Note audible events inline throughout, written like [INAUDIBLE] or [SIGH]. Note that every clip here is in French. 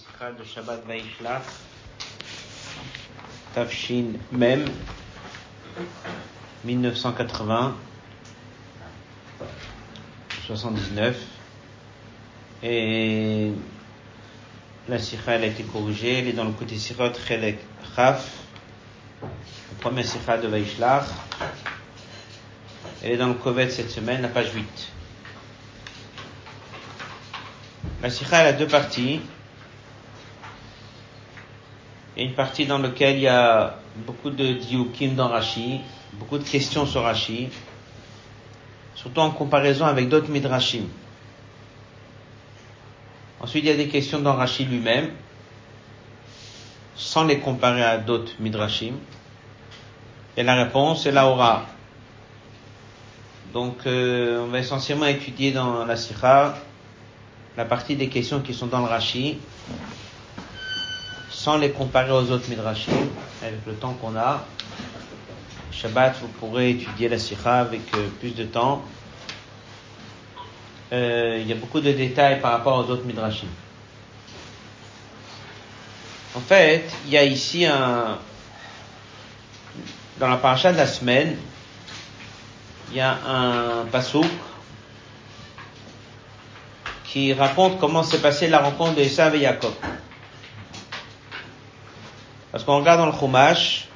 Sikha de Shabbat Vaishlach, Tafshin Mem, 1980, 79. Et la Sikha elle a été corrigée, elle est dans le côté Sirot Chelek Chaf, la première Sikha de Vaishlach. Elle est dans le Kovet cette semaine, la page 8. La Sikha elle a deux parties. Une partie dans laquelle il y a beaucoup de diukim dans Rashi, beaucoup de questions sur Rashi, surtout en comparaison avec d'autres midrashim. Ensuite, il y a des questions dans Rashi lui-même, sans les comparer à d'autres midrashim. Et la réponse est la aura. Donc, euh, on va essentiellement étudier dans la Sikha la partie des questions qui sont dans le Rashi, sans les comparer aux autres midrashim, avec le temps qu'on a. Shabbat, vous pourrez étudier la Sikha avec euh, plus de temps. Euh, il y a beaucoup de détails par rapport aux autres midrashim. En fait, il y a ici un, dans la paracha de la semaine, il y a un pasouk qui raconte comment s'est passée la rencontre de Esav et Jacob. Parce qu'on regarde dans le Chumash,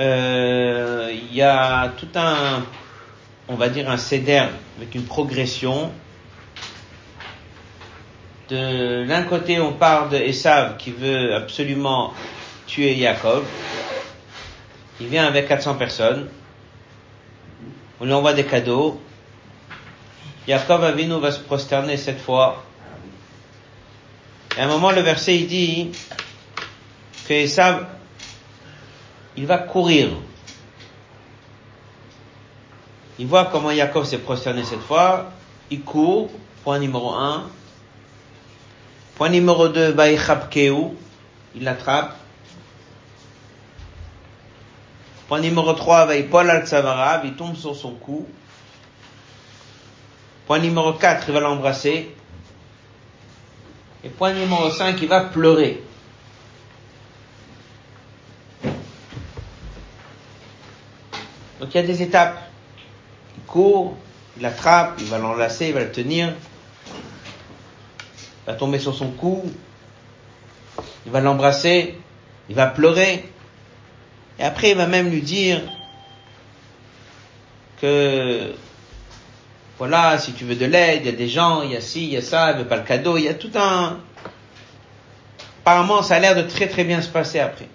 euh, il y a tout un, on va dire un céder avec une progression. De l'un côté, on parle de Esav qui veut absolument tuer Jacob. Il vient avec 400 personnes. On lui envoie des cadeaux. Jacob Avinu va se prosterner cette fois. Et à un moment, le verset, il dit il va courir. Il voit comment Jacob s'est prosterné cette fois. Il court. Point numéro un. Point numéro deux, Baïchabkeu. Il l'attrape. Point numéro 3, Vaïpol al Tsavarav, il tombe sur son cou. Point numéro 4, il va l'embrasser. Et point numéro 5, il va pleurer. Donc il y a des étapes. Il court, il l'attrape, il va l'enlacer, il va le tenir. Il va tomber sur son cou. Il va l'embrasser. Il va pleurer. Et après, il va même lui dire que, voilà, si tu veux de l'aide, il y a des gens, il y a ci, il y a ça, il veut pas le cadeau, il y a tout un... Apparemment, ça a l'air de très très bien se passer après.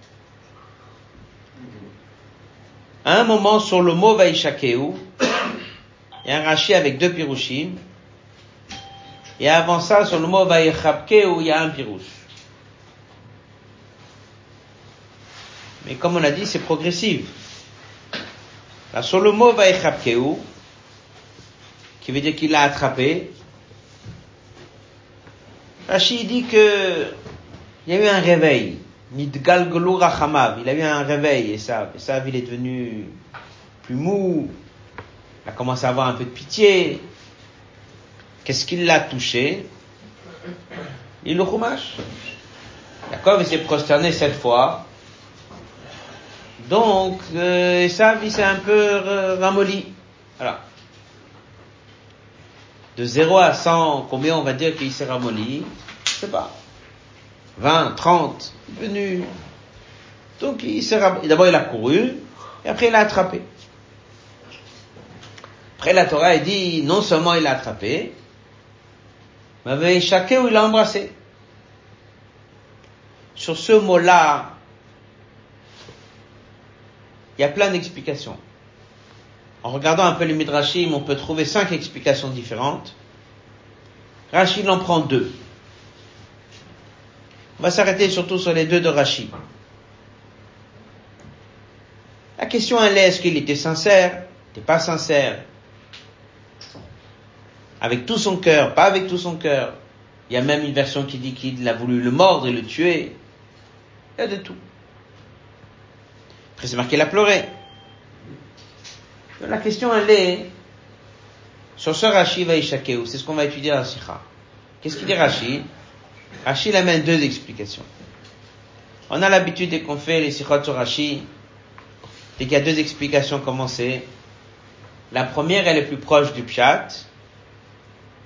À un moment, sur le mot Vaishakeu, il y a un rachi avec deux pirouchim. Et avant ça, sur le mot Vaïchabkeu, il y a un pirouche. Mais comme on a dit, c'est progressif. Sur le mot Vaïchabkeu, qui veut dire qu'il l'a attrapé, Rashi dit que il y a eu un réveil. Midgalgolu Rachamav. Il a eu un réveil, et ça, il est devenu plus mou. Il a commencé à avoir un peu de pitié. Qu'est-ce qui l'a touché? Il le chumash. D'accord, il s'est prosterné cette fois. Donc, euh, il s'est un peu ramolli. Voilà. De 0 à 100, combien on va dire qu'il s'est ramolli? Je sais pas. 20, 30, il est venu. Donc, il s'est ramolli. D'abord, il a couru, et après, il a attrapé. Après, la Torah, dit, non seulement il a attrapé, mais chacun, il a embrassé. Sur ce mot-là, il y a plein d'explications. En regardant un peu les Midrashim, on peut trouver cinq explications différentes. Rachid en prend deux. On va s'arrêter surtout sur les deux de Rachid. La question elle est, est-ce qu'il était sincère, n'était pas sincère, avec tout son cœur, pas avec tout son cœur. Il y a même une version qui dit qu'il a voulu le mordre et le tuer. Il y a de tout. Après, c'est marqué, il a pleuré. La question, elle est, sur ce Rashi Vaishakeu, c'est ce qu'on va étudier dans la Sikha. Qu'est-ce qu'il dit Rashi? Rashi amène deux explications. On a l'habitude dès qu'on fait les sikhot sur Rashi, dès qu'il y a deux explications commencées. La première, elle est plus proche du pshat,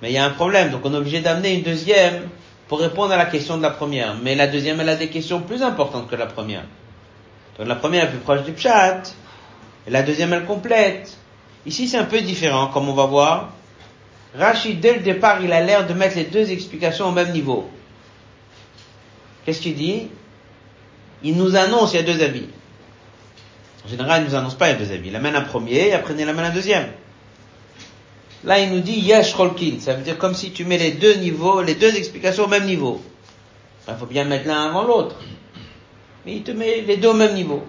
mais il y a un problème, donc on est obligé d'amener une deuxième pour répondre à la question de la première. Mais la deuxième, elle a des questions plus importantes que la première. Donc la première est plus proche du pshat, et la deuxième, elle complète. Ici, c'est un peu différent, comme on va voir. Rachid, dès le départ, il a l'air de mettre les deux explications au même niveau. Qu'est-ce qu'il dit? Il nous annonce, il y a deux avis. En général, il ne nous annonce pas, il y a deux avis. Il amène un premier, et après il amène un deuxième. Là, il nous dit yesh rolkin. Ça veut dire comme si tu mets les deux niveaux, les deux explications au même niveau. Il faut bien mettre l'un avant l'autre. Mais il te met les deux au même niveau.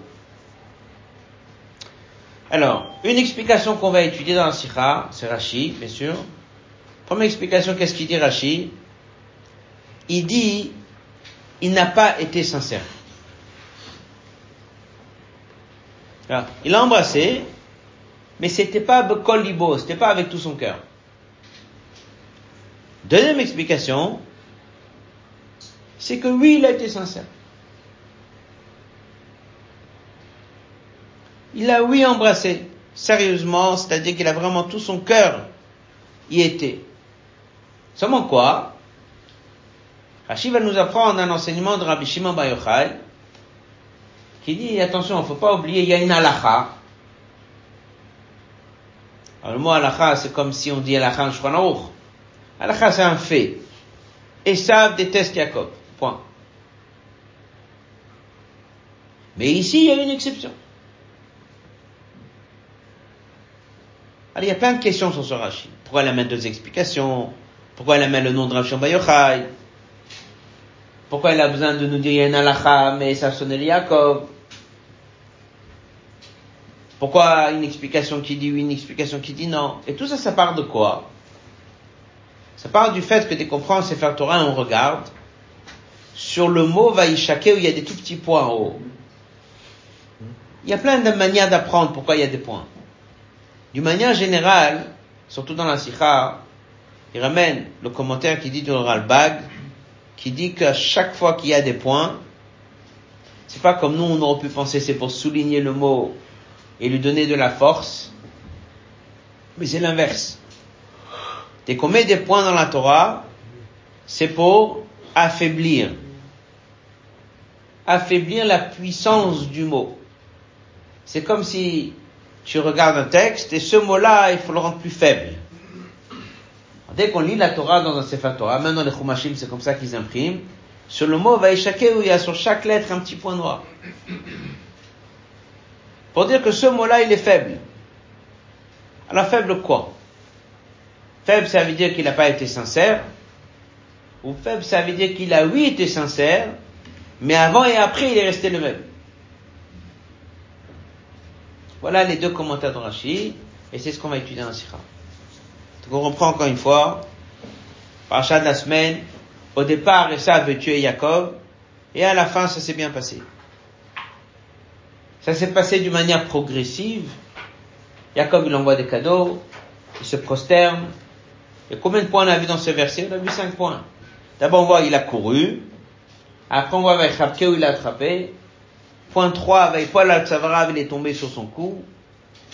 Alors, une explication qu'on va étudier dans la Sikha, c'est Rashi, bien sûr. Première explication, qu'est-ce qu'il dit Rashi? Il dit, il n'a pas été sincère. Alors, il a embrassé, mais c'était pas c'était pas avec tout son cœur. Deuxième explication, c'est que oui, il a été sincère. Il a oui embrassé, sérieusement, c'est-à-dire qu'il a vraiment tout son cœur y était. Seulement quoi? Rashi va nous apprendre un enseignement de Rabbi Shimon Bar Yochai, qui dit, attention, il ne faut pas oublier, il y a une halakha. Alors le mot halakha, c'est comme si on dit halakha en Shulchan Halakha, c'est un fait. Esav déteste Jacob. Point. Mais ici, il y a une exception. Alors, il y a plein de questions sur ce Rashi. Pourquoi elle amène deux explications? Pourquoi elle amène le nom de Rashi Bayochai Pourquoi elle a besoin de nous dire il y a une halakha, mais ça sonne Yaakov? Pourquoi une explication qui dit oui, une explication qui dit non? Et tout ça, ça part de quoi? Ça part du fait que dès qu'on prend Sefer Torah, on regarde sur le mot Vaishake où il y a des tout petits points en haut. Il y a plein de manières d'apprendre pourquoi il y a des points. D'une manière générale, surtout dans la Sikha, il ramène le commentaire qui dit du Ralbag, qui dit qu'à chaque fois qu'il y a des points, c'est pas comme nous on aurait pu penser c'est pour souligner le mot et lui donner de la force, mais c'est l'inverse. Dès qu'on met des points dans la Torah, c'est pour affaiblir, affaiblir la puissance du mot. C'est comme si tu regardes un texte et ce mot-là, il faut le rendre plus faible. Dès qu'on lit la Torah dans un Sefer Torah, dans les Chumashim, c'est comme ça qu'ils impriment, sur le mot Vaishake, où il y a sur chaque lettre un petit point noir. Pour dire que ce mot-là, il est faible. Alors faible quoi? Faible, ça veut dire qu'il n'a pas été sincère. Ou faible, ça veut dire qu'il a oui été sincère, mais avant et après, il est resté le même. Voilà les deux commentaires de Rashi, et c'est ce qu'on va étudier dans la. On reprend encore une fois, parachat de la semaine, au départ, Esa veut tuer Jacob, et à la fin, ça s'est bien passé. Ça s'est passé d'une manière progressive. Jacob, il envoie des cadeaux, il se prosterne. Et combien de points on a vu dans ce verset? On a vu cinq points. D'abord, on voit il a couru. Après, on voit avec où il a attrapé. Point 3, avec Paul al il est tombé sur son cou.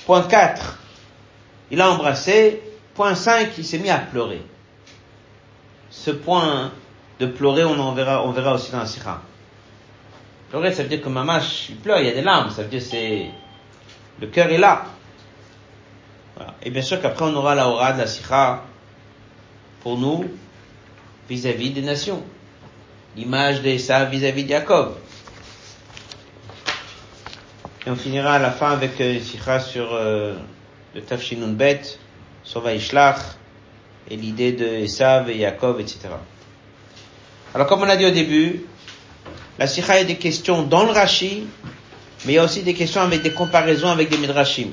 Point 4, il a embrassé. Point 5, il s'est mis à pleurer. Ce point de pleurer, on en verra, on verra aussi dans la Sikha. Pleurer, ça veut dire que mamash, il pleure, il y a des larmes, ça veut dire c'est, le cœur est là. Et bien sûr qu'après on aura la aura de la Sikha pour nous vis-à-vis des nations. L'image des ça vis-à-vis de Jacob. Et on finira à la fin avec une sikha sur euh, le Tafshinun Bet, sur Vaishlach, et l'idée de Esav et Yaakov, etc. Alors comme on a dit au début, la sikha a des questions dans le Rashi, mais il y a aussi des questions avec des comparaisons avec des Midrashim.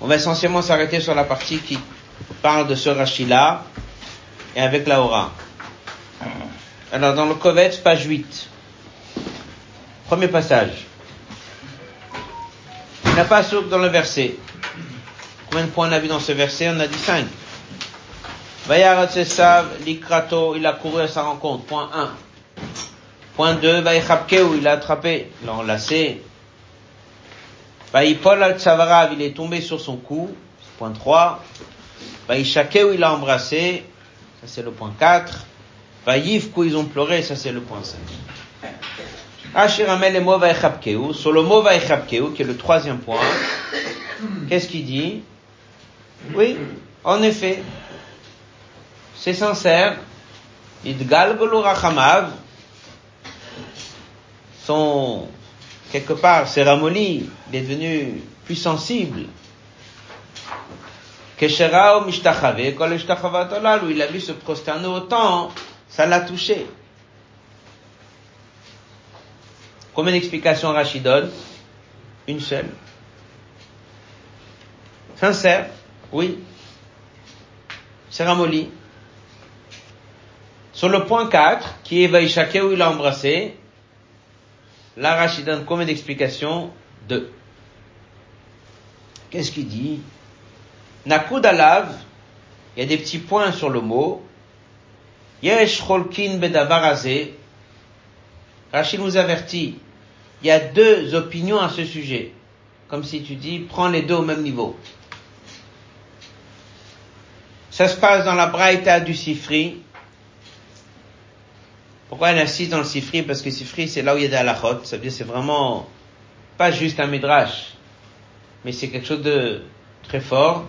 On va essentiellement s'arrêter sur la partie qui parle de ce Rashi-là, et avec la Hora. Alors dans le Kovetz, page 8. Premier passage. Il n'a pas souk dans le verset. Combien de points on a vu dans ce verset On a dit cinq. Vayarat Esav, Likrato, il a couru à sa rencontre. Point 1. Point 2, Vayichabkeu, il a attrapé, il l'a enlacé. Vaïpol al Tsavarav, il est tombé sur son cou. Point 3. Vaïchakeu, il a embrassé. Ça c'est le point 4. Vaïfkou, ils ont pleuré. Ça c'est le point 5. Ashiramel et mot Vaïchabkeu. Sur le mot Vaïchabkeu, qui est le troisième point. Qu'est-ce qu'il dit? Oui, en effet. C'est sincère. Idgal Rachamav. Son, quelque part, c'est ramolli. Il est devenu plus sensible. Kesherao mishtachave, kol où il a vu se prosterner autant, ça l'a touché. Combien d'explications Rachid donne? Une seule. Sincère, oui. C'est ramolli. Sur le point 4, qui est Vaishake où il a embrassé, là Rachid donne combien d'explications Deux. Qu'est-ce qu'il dit? Nakud alav, il y a des petits points sur le mot. Yesh cholkin bedavarazé. Rachid nous avertit. Il y a deux opinions à ce sujet. Comme si tu dis, prends les deux au même niveau. Ça se passe dans la Braïta du Sifri. Pourquoi elle insiste dans le Sifri? Parce que Sifri, c'est là où il y a des halachot. Ça veut dire c'est vraiment pas juste un midrash, mais c'est quelque chose de très fort.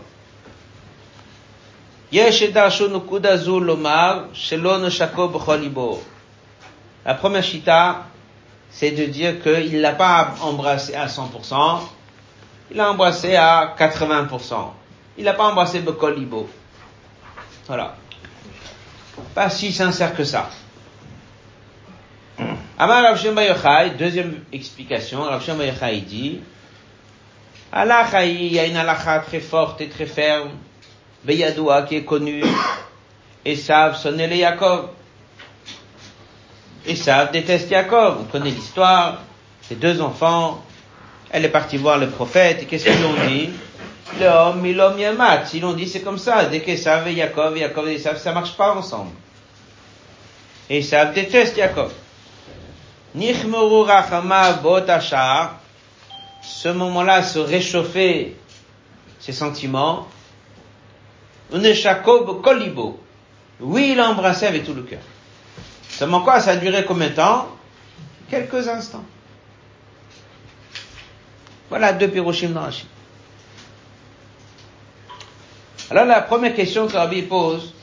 La première chita, c'est de dire qu'il l'a pas embrassé à 100%, il l'a embrassé à 80%. Il l'a pas embrassé Bekolibo. Voilà. Pas si sincère que ça. Amar Rav Shem deuxième explication, Rav Shem Yochai dit, Allah il y a une halakha très forte et très ferme Beyadoua qui est connu, Esav sonnait les Yaakov. Esav déteste Yaakov. On connaît l'histoire. Ses deux enfants. Elle est partie voir le prophète. Et qu'est-ce qu'ils ont dit? L'homme, l'homme yamat. Ils ont dit c'est comme ça. Dès qu'Esav et Yaakov, Yaakov et Esav, ça marche pas ensemble. Esav déteste Yaakov. Nichmuru rachama botachar. Ce moment-là se réchauffer ses sentiments. Jacob Kolibo. Oui, il a embrassé avec tout le cœur. Seulement quoi, ça a duré combien de temps? Quelques instants. Voilà deux piroshim dans Rachid. Alors la première question que Rabbi pose,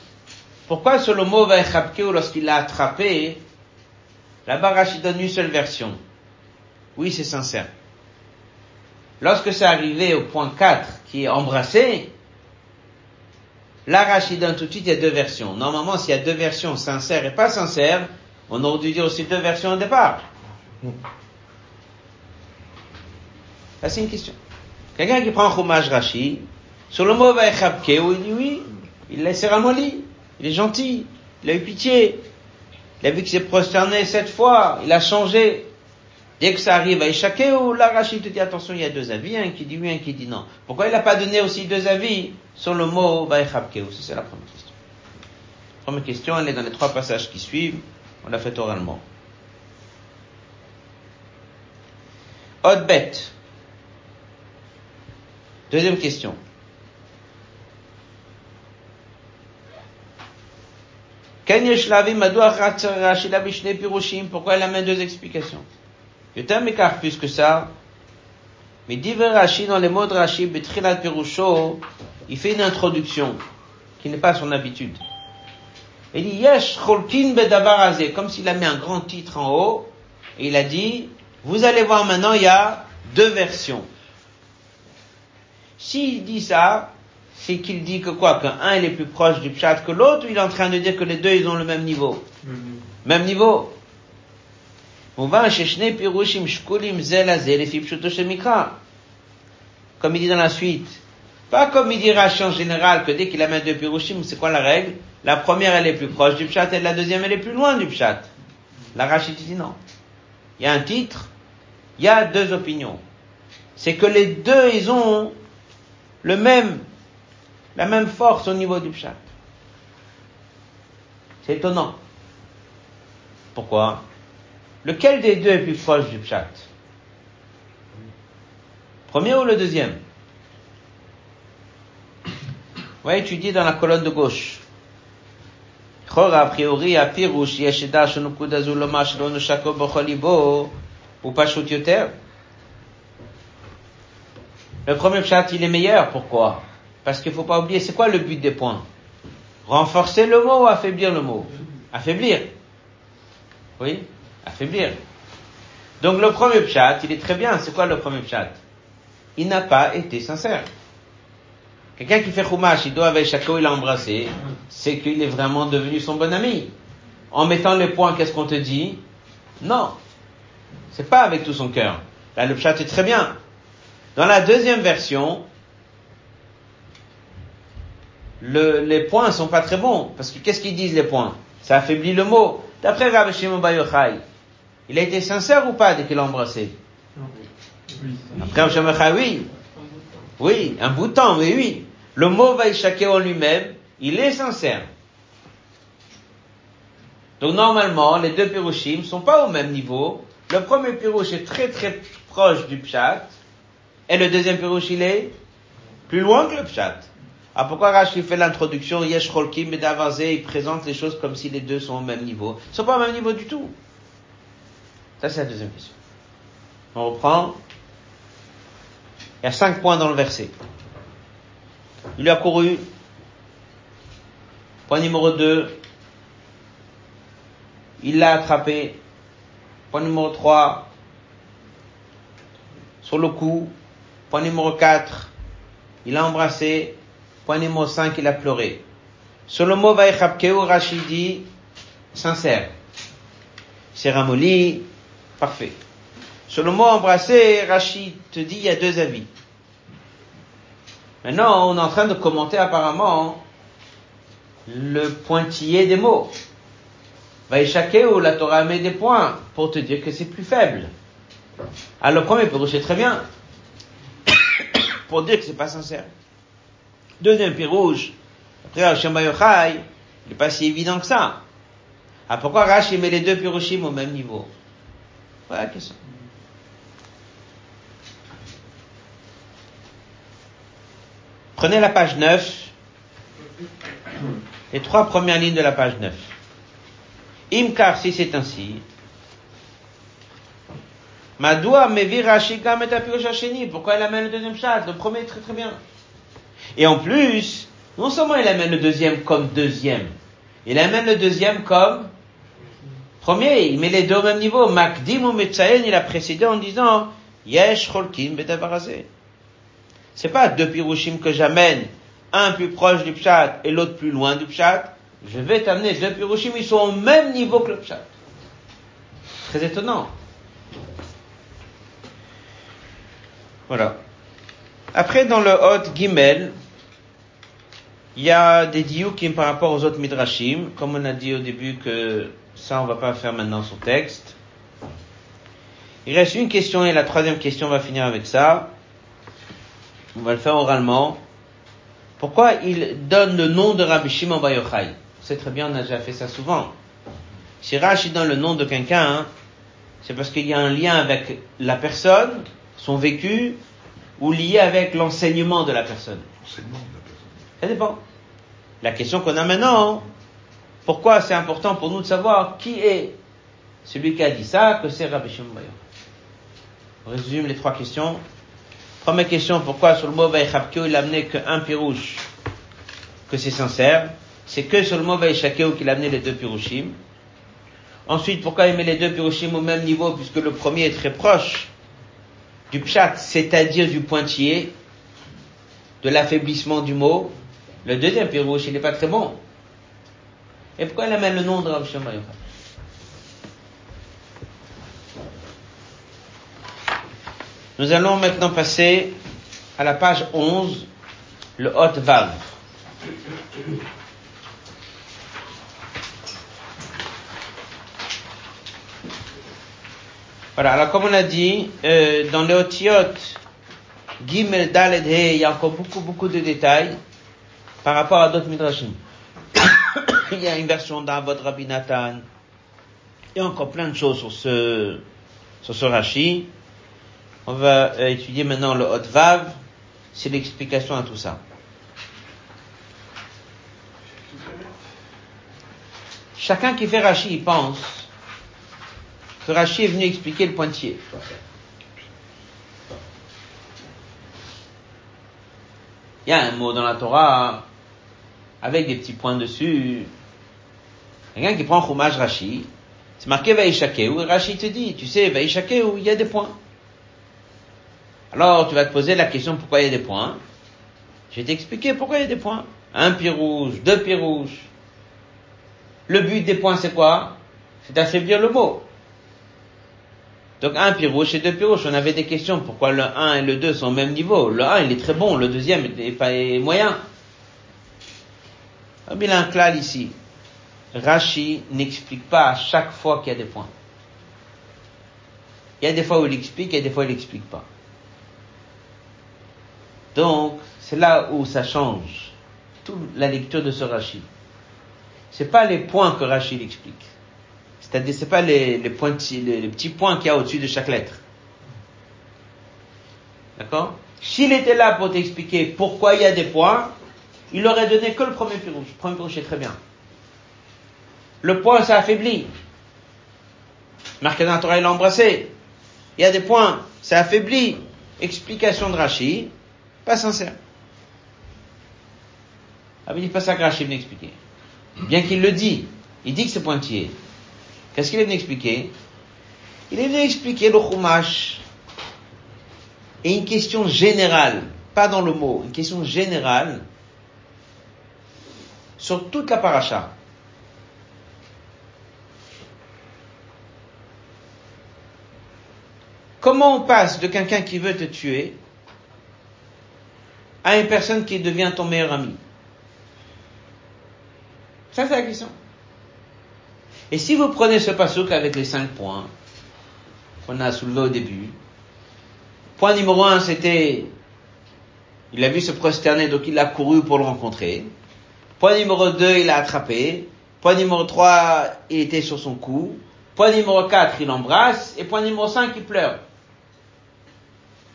pourquoi le mot ou lorsqu'il l'a attrapé, là-bas Rachid donne une seule version? Oui, c'est sincère. Lorsque c'est arrivé au point 4, qui est embrassé, L'arachidon, tout de suite, il y a deux versions. Normalement, s'il y a deux versions sincères et pas sincères, on aurait dû dire aussi deux versions au départ. Ça, c'est une question. Quelqu'un qui prend un chômage Rashi, sur le mot Vaechabkeu, il dit oui, il laisse ramolli, il est gentil, il a eu pitié, il a vu qu'il s'est prosterné sept fois, il a changé. Dès que ça arrive à ou la Rachid te dit attention, il y a deux avis, un qui dit oui, un qui dit non. Pourquoi il n'a pas donné aussi deux avis sur le mot Vaïchabkeu C'est la première question. Première question, elle est dans les trois passages qui suivent. On l'a fait oralement. Odbet. Deuxième question. Pourquoi elle amène deux explications? Plus que ça, mais Diver Rashi, dans les mots de Rashi, Betrilat Perusho, il fait une introduction, qui n'est pas son habitude. Il dit, Yesh Cholkin Bedavarazé, comme s'il a mis un grand titre en haut, et il a dit, vous allez voir maintenant, il y a deux versions. S'il dit ça, c'est qu'il dit que quoi, qu'un il est plus proche du pshat que l'autre, ou il est en train de dire que les deux ils ont le même niveau? Mm-hmm. Même niveau? Comme il dit dans la suite. Pas comme il dit Rashi en général, que dès qu'il amène deux pirushim, c'est quoi la règle? La première, elle est plus proche du pshat, et la deuxième, elle est plus loin du pshat. La Rashi dit non. Il y a un titre, il y a deux opinions. C'est que les deux, ils ont le même, la même force au niveau du pshat. C'est étonnant. Pourquoi? Lequel des deux est plus proche du pshat? Premier ou le deuxième? Oui, tu dis dans la colonne de gauche. a priori. Le premier chat, il est meilleur. Pourquoi? Parce qu'il faut pas oublier, c'est quoi le but des points? Renforcer le mot ou affaiblir le mot? Affaiblir. Oui Affaiblir. Donc le premier chat, il est très bien. C'est quoi le premier chat Il n'a pas été sincère. Quelqu'un qui fait chumash, il doit avec Chako, il a embrassé, c'est qu'il est vraiment devenu son bon ami. En mettant les points, qu'est-ce qu'on te dit? Non. C'est pas avec tout son cœur. Là, le chat est très bien. Dans la deuxième version, le, les points sont pas très bons. Parce que qu'est-ce qu'ils disent les points? Ça affaiblit le mot. D'après Rabbi Shimon Bayochai, il a été sincère ou pas dès qu'il l'a embrassé? Après Rabbi Shimon oui. Oui, un bout de temps, mais oui. Le mot Vaïchaké en lui-même, il est sincère. Donc normalement, les deux pirushim sont pas au même niveau. Le premier pirush est très très proche du pshat, et le deuxième pirouche, il est plus loin que le pshat. Ah, pourquoi Rashi fait l'introduction, Yesh Cholkim et il présente les choses comme si les deux sont au même niveau? Ils sont pas au même niveau du tout. Ça, c'est la deuxième question. On reprend. Il y a cinq points dans le verset. Il lui a couru. Point numéro deux. Il l'a attrapé. Point numéro trois. Sur le cou. Point numéro 4, il a embrassé. Point numéro 5, il a pleuré. Sur le mot Vaïchabkeu, Rachid dit sincère. C'est ramolli, parfait. Sur le mot embrasser, Rachid te dit il y a deux avis. Maintenant, on est en train de commenter apparemment le pointillé des mots. Vaïchakeu, la Torah met des points pour te dire que c'est plus faible. Alors premier peut très bien [COUGHS] pour dire que c'est pas sincère. Deuxième pied rouge, après Hashem il n'est pas si évident que ça. Ah, pourquoi Rashi met les deux piroshim au même niveau? Voilà la question. Prenez la page 9, les trois premières lignes de la page 9. Imkar, si c'est ainsi, Madoua Rashi Gam et Pourquoi il amène le deuxième chat Le premier est très très bien. Et en plus, non seulement il amène le deuxième comme deuxième, il amène le deuxième comme premier. Il met les deux au même niveau. Makdim ou il a précédé en disant Yesh Cholkim C'est pas deux pirushim que j'amène, un plus proche du pshat et l'autre plus loin du pshat. Je vais t'amener deux pirushim, ils sont au même niveau que le pshat. Très étonnant. Voilà. Après, dans le Hot Gimel, il y a des diukim par rapport aux autres midrashim, comme on a dit au début que ça on va pas faire maintenant son texte. Il reste une question et la troisième question va finir avec ça. On va le faire oralement. Pourquoi il donne le nom de Rabbi Shimon Bar Yochai? C'est très bien, on a déjà fait ça souvent. Si Rashi donne le nom de quelqu'un, c'est parce qu'il y a un lien avec la personne son vécu ou lié avec l'enseignement de la personne Ça dépend. La question qu'on a maintenant, pourquoi c'est important pour nous de savoir qui est celui qui a dit ça, que c'est Rabbi Shimon On résume les trois questions. Première question, pourquoi sur le mot Vaïchabkeo il a amené qu'un pirouche, que c'est sincère? C'est que sur le mot Vaïchakeo qu'il a amené les deux pirouchim. Ensuite, pourquoi il met les deux pirouchim au même niveau puisque le premier est très proche du pshat, c'est-à-dire du pointillé, de l'affaiblissement du mot. Le deuxième pirouche, il n'est pas très bon. Et pourquoi il amène le nom de Rav Shema Nous allons maintenant passer à la page 11, le Hot Vav. Voilà, alors comme on a dit, euh, dans les Otiot, Gimel, Daled, He, il y a encore beaucoup, beaucoup de détails par rapport à d'autres Midrashim. [COUGHS] il y a une version d'Avod Rabbi Nathan. Il y a encore plein de choses sur ce, sur ce Rashi. On va euh, étudier maintenant le Hot Vav. C'est l'explication à tout ça. Chacun qui fait Rashi, il pense que Rashi est venu expliquer le pointier. Il y a un mot dans la Torah avec des petits points dessus. Quelqu'un qui prend Chumash Rashi, c'est marqué Vaishakeu, et Rashi te dit, tu sais, Vaishakeu, il y a des points. Alors, tu vas te poser la question pourquoi il y a des points? Je vais t'expliquer pourquoi il y a des points. Un pied rouge, deux pieds rouges. Le but des points, c'est quoi? C'est d'affaiblir le mot. Donc un pied rouge et deux pieds rouges. On avait des questions. Pourquoi le 1 et le 2 sont au même niveau Le 1, il est très bon. Le deuxième est, pas moyen. Il a un ici. Rashi n'explique pas à chaque fois qu'il y a des points. Il y a des fois où il explique et des fois où il n'explique pas. Donc, c'est là où ça change toute la lecture de ce Rashi. C'est pas les points que Rashi explique. C'est-à-dire, c'est pas les, les, petits points qu'il y a au-dessus de chaque lettre. D'accord? S'il était là pour t'expliquer pourquoi il y a des points, il aurait donné que le premier rouge. Le premier rouge est très bien. Le point, ça affaiblit. Marqué Torah, il l'a embrassé. Il y a des points, ça affaiblit. Explication de Rashi, pas sincère. Ah, mais dit pas ça que Rachid vient expliquer. Bien qu'il le dit. Il dit que c'est pointillé. Qu'est-ce qu'il est venu expliquer? Il est venu expliquer le chumash et une question générale, pas dans le mot, une question générale sur toute la paracha. Comment on passe de quelqu'un qui veut te tuer à une personne qui devient ton meilleur ami? Ça, c'est la question. Et si vous prenez ce passouk avec les cinq points qu'on a soulevé au début, point numéro un, c'était, il a vu se prosterner, donc il a couru pour le rencontrer. Point numéro deux, il l'a attrapé. Point numéro trois, il était sur son cou. Point numéro quatre, il embrasse. Et point numéro cinq, il pleure.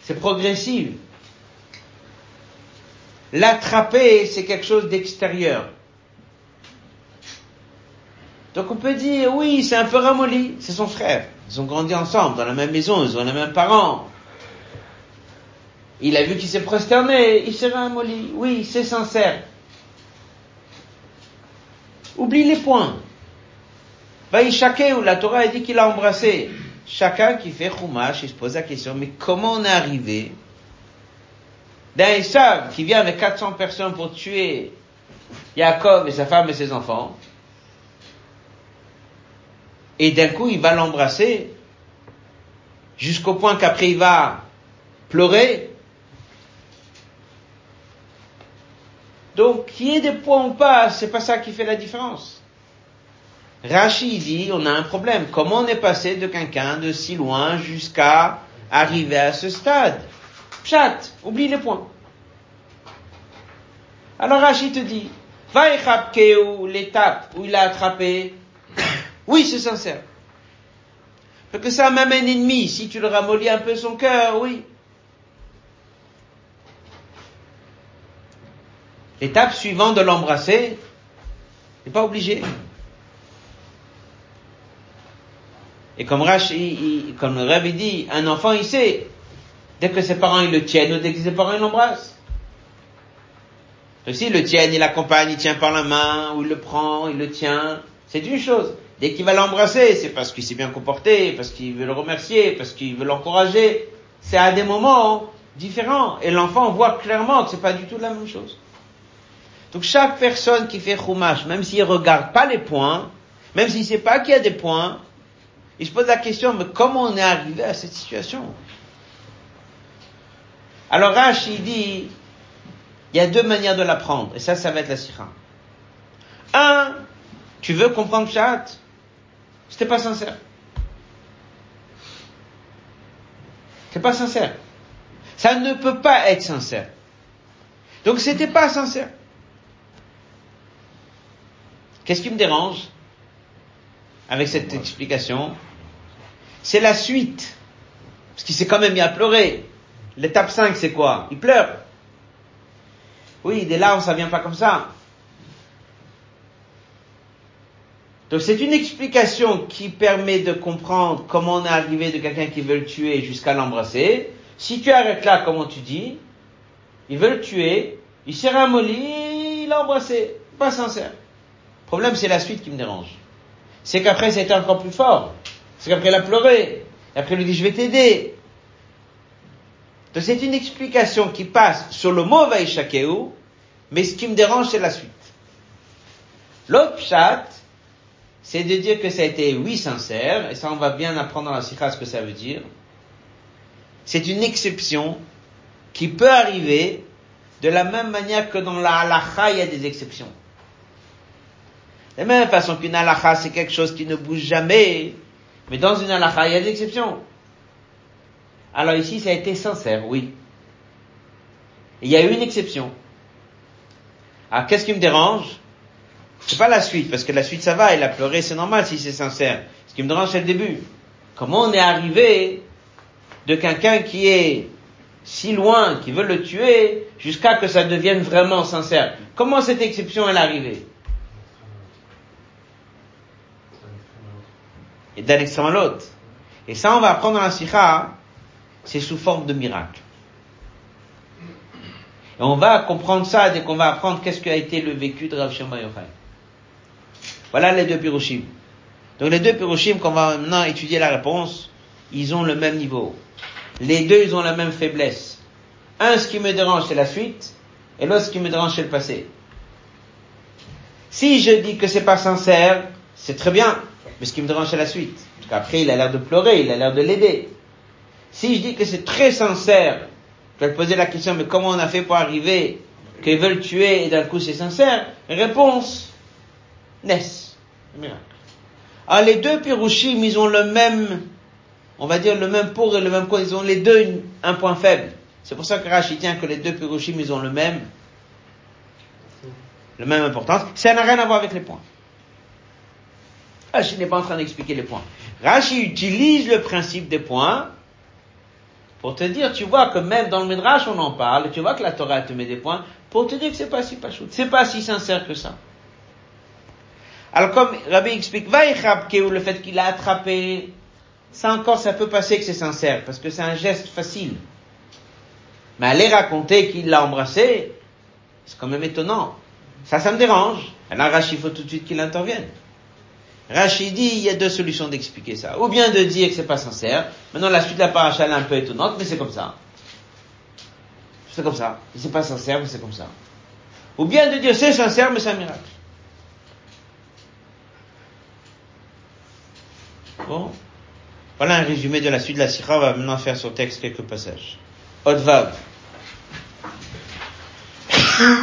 C'est progressif. L'attraper, c'est quelque chose d'extérieur. Donc on peut dire, oui, c'est un peu ramolli, c'est son frère. Ils ont grandi ensemble, dans la même maison, ils ont les mêmes parents. Il a vu qu'il s'est prosterné, il s'est ramolli. Oui, c'est sincère. Oublie les points. où la Torah a dit qu'il a embrassé. Chacun qui fait Chumash, il se pose la question, mais comment on est arrivé d'un Esav qui vient avec 400 personnes pour tuer Jacob et sa femme et ses enfants, et d'un coup il va l'embrasser, jusqu'au point qu'après il va pleurer. Donc, qu'il y ait des points ou pas, c'est pas ça qui fait la différence. Rachid dit, on a un problème. Comment on est passé de quelqu'un de si loin jusqu'à arriver à ce stade? Chat, oublie les points. Alors Rachid te dit, va l'étape où il a attrapé, oui, c'est sincère. Parce que ça même un ennemi, si tu le ramollis un peu son cœur, oui. L'étape suivante de l'embrasser, n'est pas obligé. Et comme Rashi, comme le Rabbi dit, un enfant, il sait, dès que ses parents le tiennent ou dès que ses parents ils l'embrassent. Si le tiennent, il l'accompagne, il tient par la main, ou il le prend, il le tient, c'est une chose. Dès qu'il va l'embrasser, c'est parce qu'il s'est bien comporté, parce qu'il veut le remercier, parce qu'il veut l'encourager. C'est à des moments différents. Et l'enfant voit clairement que c'est pas du tout la même chose. Donc chaque personne qui fait chumash, même s'il regarde pas les points, même s'il sait pas qu'il y a des points, il se pose la question, mais comment on est arrivé à cette situation? Alors Rach, il dit, il y a deux manières de l'apprendre, et ça, ça va être la sira. Un, tu veux comprendre chat C'était pas sincère. C'est pas sincère. Ça ne peut pas être sincère. Donc c'était pas sincère. Qu'est-ce qui me dérange avec cette explication? C'est la suite. Parce qu'il s'est quand même mis à pleurer. L'étape 5, c'est quoi? Il pleure. Oui, des larmes, ça vient pas comme ça. Donc c'est une explication qui permet de comprendre comment on est arrivé de quelqu'un qui veut le tuer jusqu'à l'embrasser. Si tu arrêtes là, comment tu dis? Il veut le tuer, il s'est ramolli, il l'a embrassé. Pas sincère. Le problème, c'est la suite qui me dérange. C'est qu'après, c'était encore plus fort. C'est qu'après, il a pleuré. Et après, il lui dit, je vais t'aider. Donc c'est une explication qui passe sur le mot Vaishakeu, mais ce qui me dérange, c'est la suite. L'autre chat, c'est de dire que ça a été oui sincère, et ça on va bien apprendre dans la sikha ce que ça veut dire. C'est une exception qui peut arriver de la même manière que dans la halacha, il y a des exceptions. De la même façon qu'une halacha, c'est quelque chose qui ne bouge jamais, mais dans une halacha, il y a des exceptions. Alors ici, ça a été sincère, oui. Il y a eu une exception. Alors qu'est-ce qui me dérange? C'est pas la suite, parce que la suite ça va, il a pleuré, c'est normal si c'est sincère. Ce qui me dérange, c'est le début. Comment on est arrivé de quelqu'un qui est si loin, qui veut le tuer, jusqu'à que ça devienne vraiment sincère? Comment cette exception est arrivée? Et d'un extrême à l'autre. Et ça, on va apprendre dans la sikha, c'est sous forme de miracle. Et on va comprendre ça dès qu'on va apprendre qu'est-ce qui a été le vécu de Rav Shema Yochai. Voilà les deux Piroshim. Donc les deux Piroshim qu'on va maintenant étudier la réponse, ils ont le même niveau. Les deux, ils ont la même faiblesse. Un, ce qui me dérange, c'est la suite, et l'autre, ce qui me dérange, c'est le passé. Si je dis que c'est pas sincère, c'est très bien, mais ce qui me dérange, c'est la suite. Parce qu'après, il a l'air de pleurer, il a l'air de l'aider. Si je dis que c'est très sincère, je vais poser la question, mais comment on a fait pour arriver qu'ils veulent tuer et d'un coup c'est sincère? Réponse, naissent. Alors les deux Pirushim, ils ont le même, on va dire le même pour et le même quoi, ils ont les deux un point faible. C'est pour ça que Rashi tient que les deux Pirushim, ils ont le même, le même importance. Ça n'a rien à voir avec les points. Rashi n'est pas en train d'expliquer les points. Rashi utilise le principe des points pour te dire, tu vois que même dans le Midrash on en parle, tu vois que la Torah te met des points, pour te dire que c'est pas si pachout, c'est pas si sincère que ça. Alors comme Rabbi explique, ou le fait qu'il a attrapé, ça encore, ça peut passer que c'est sincère, parce que c'est un geste facile. Mais aller raconter qu'il l'a embrassé, c'est quand même étonnant. Ça, ça me dérange. Alors Rachid, il faut tout de suite qu'il intervienne. Rachid dit, il y a deux solutions d'expliquer ça. Ou bien de dire que c'est pas sincère. Maintenant, la suite de la paracha est un peu étonnante, mais c'est comme ça. C'est comme ça. C'est pas sincère, mais c'est comme ça. Ou bien de dire c'est sincère, mais c'est un miracle. Voilà un résumé de la suite de la Sikha. On va maintenant faire sur texte quelques passages. Odvav. [COUGHS]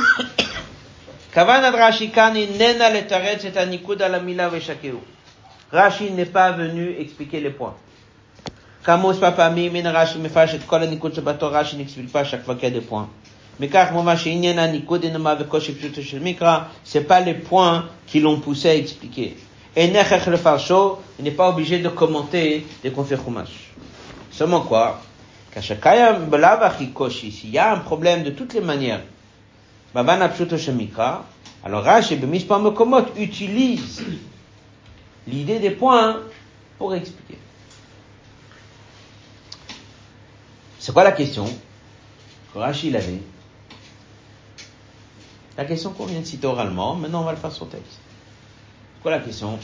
Rashi n'est pas venu expliquer les points. Kamos papami min Rashi mefash et kol anikud shebato Rashi n'explique pas chaque fois qu'il y a des points. Mais car c'est pas les points qui l'ont poussé à expliquer. Et le il n'est pas obligé de commenter des conférences. Seulement quoi? S'il y a un problème de toutes les manières, alors Rashi Mekomot utilise l'idée des points pour expliquer. C'est quoi la question que Rashi avait? La question qu'on vient de citer oralement, maintenant on va le faire sur texte quoi la question?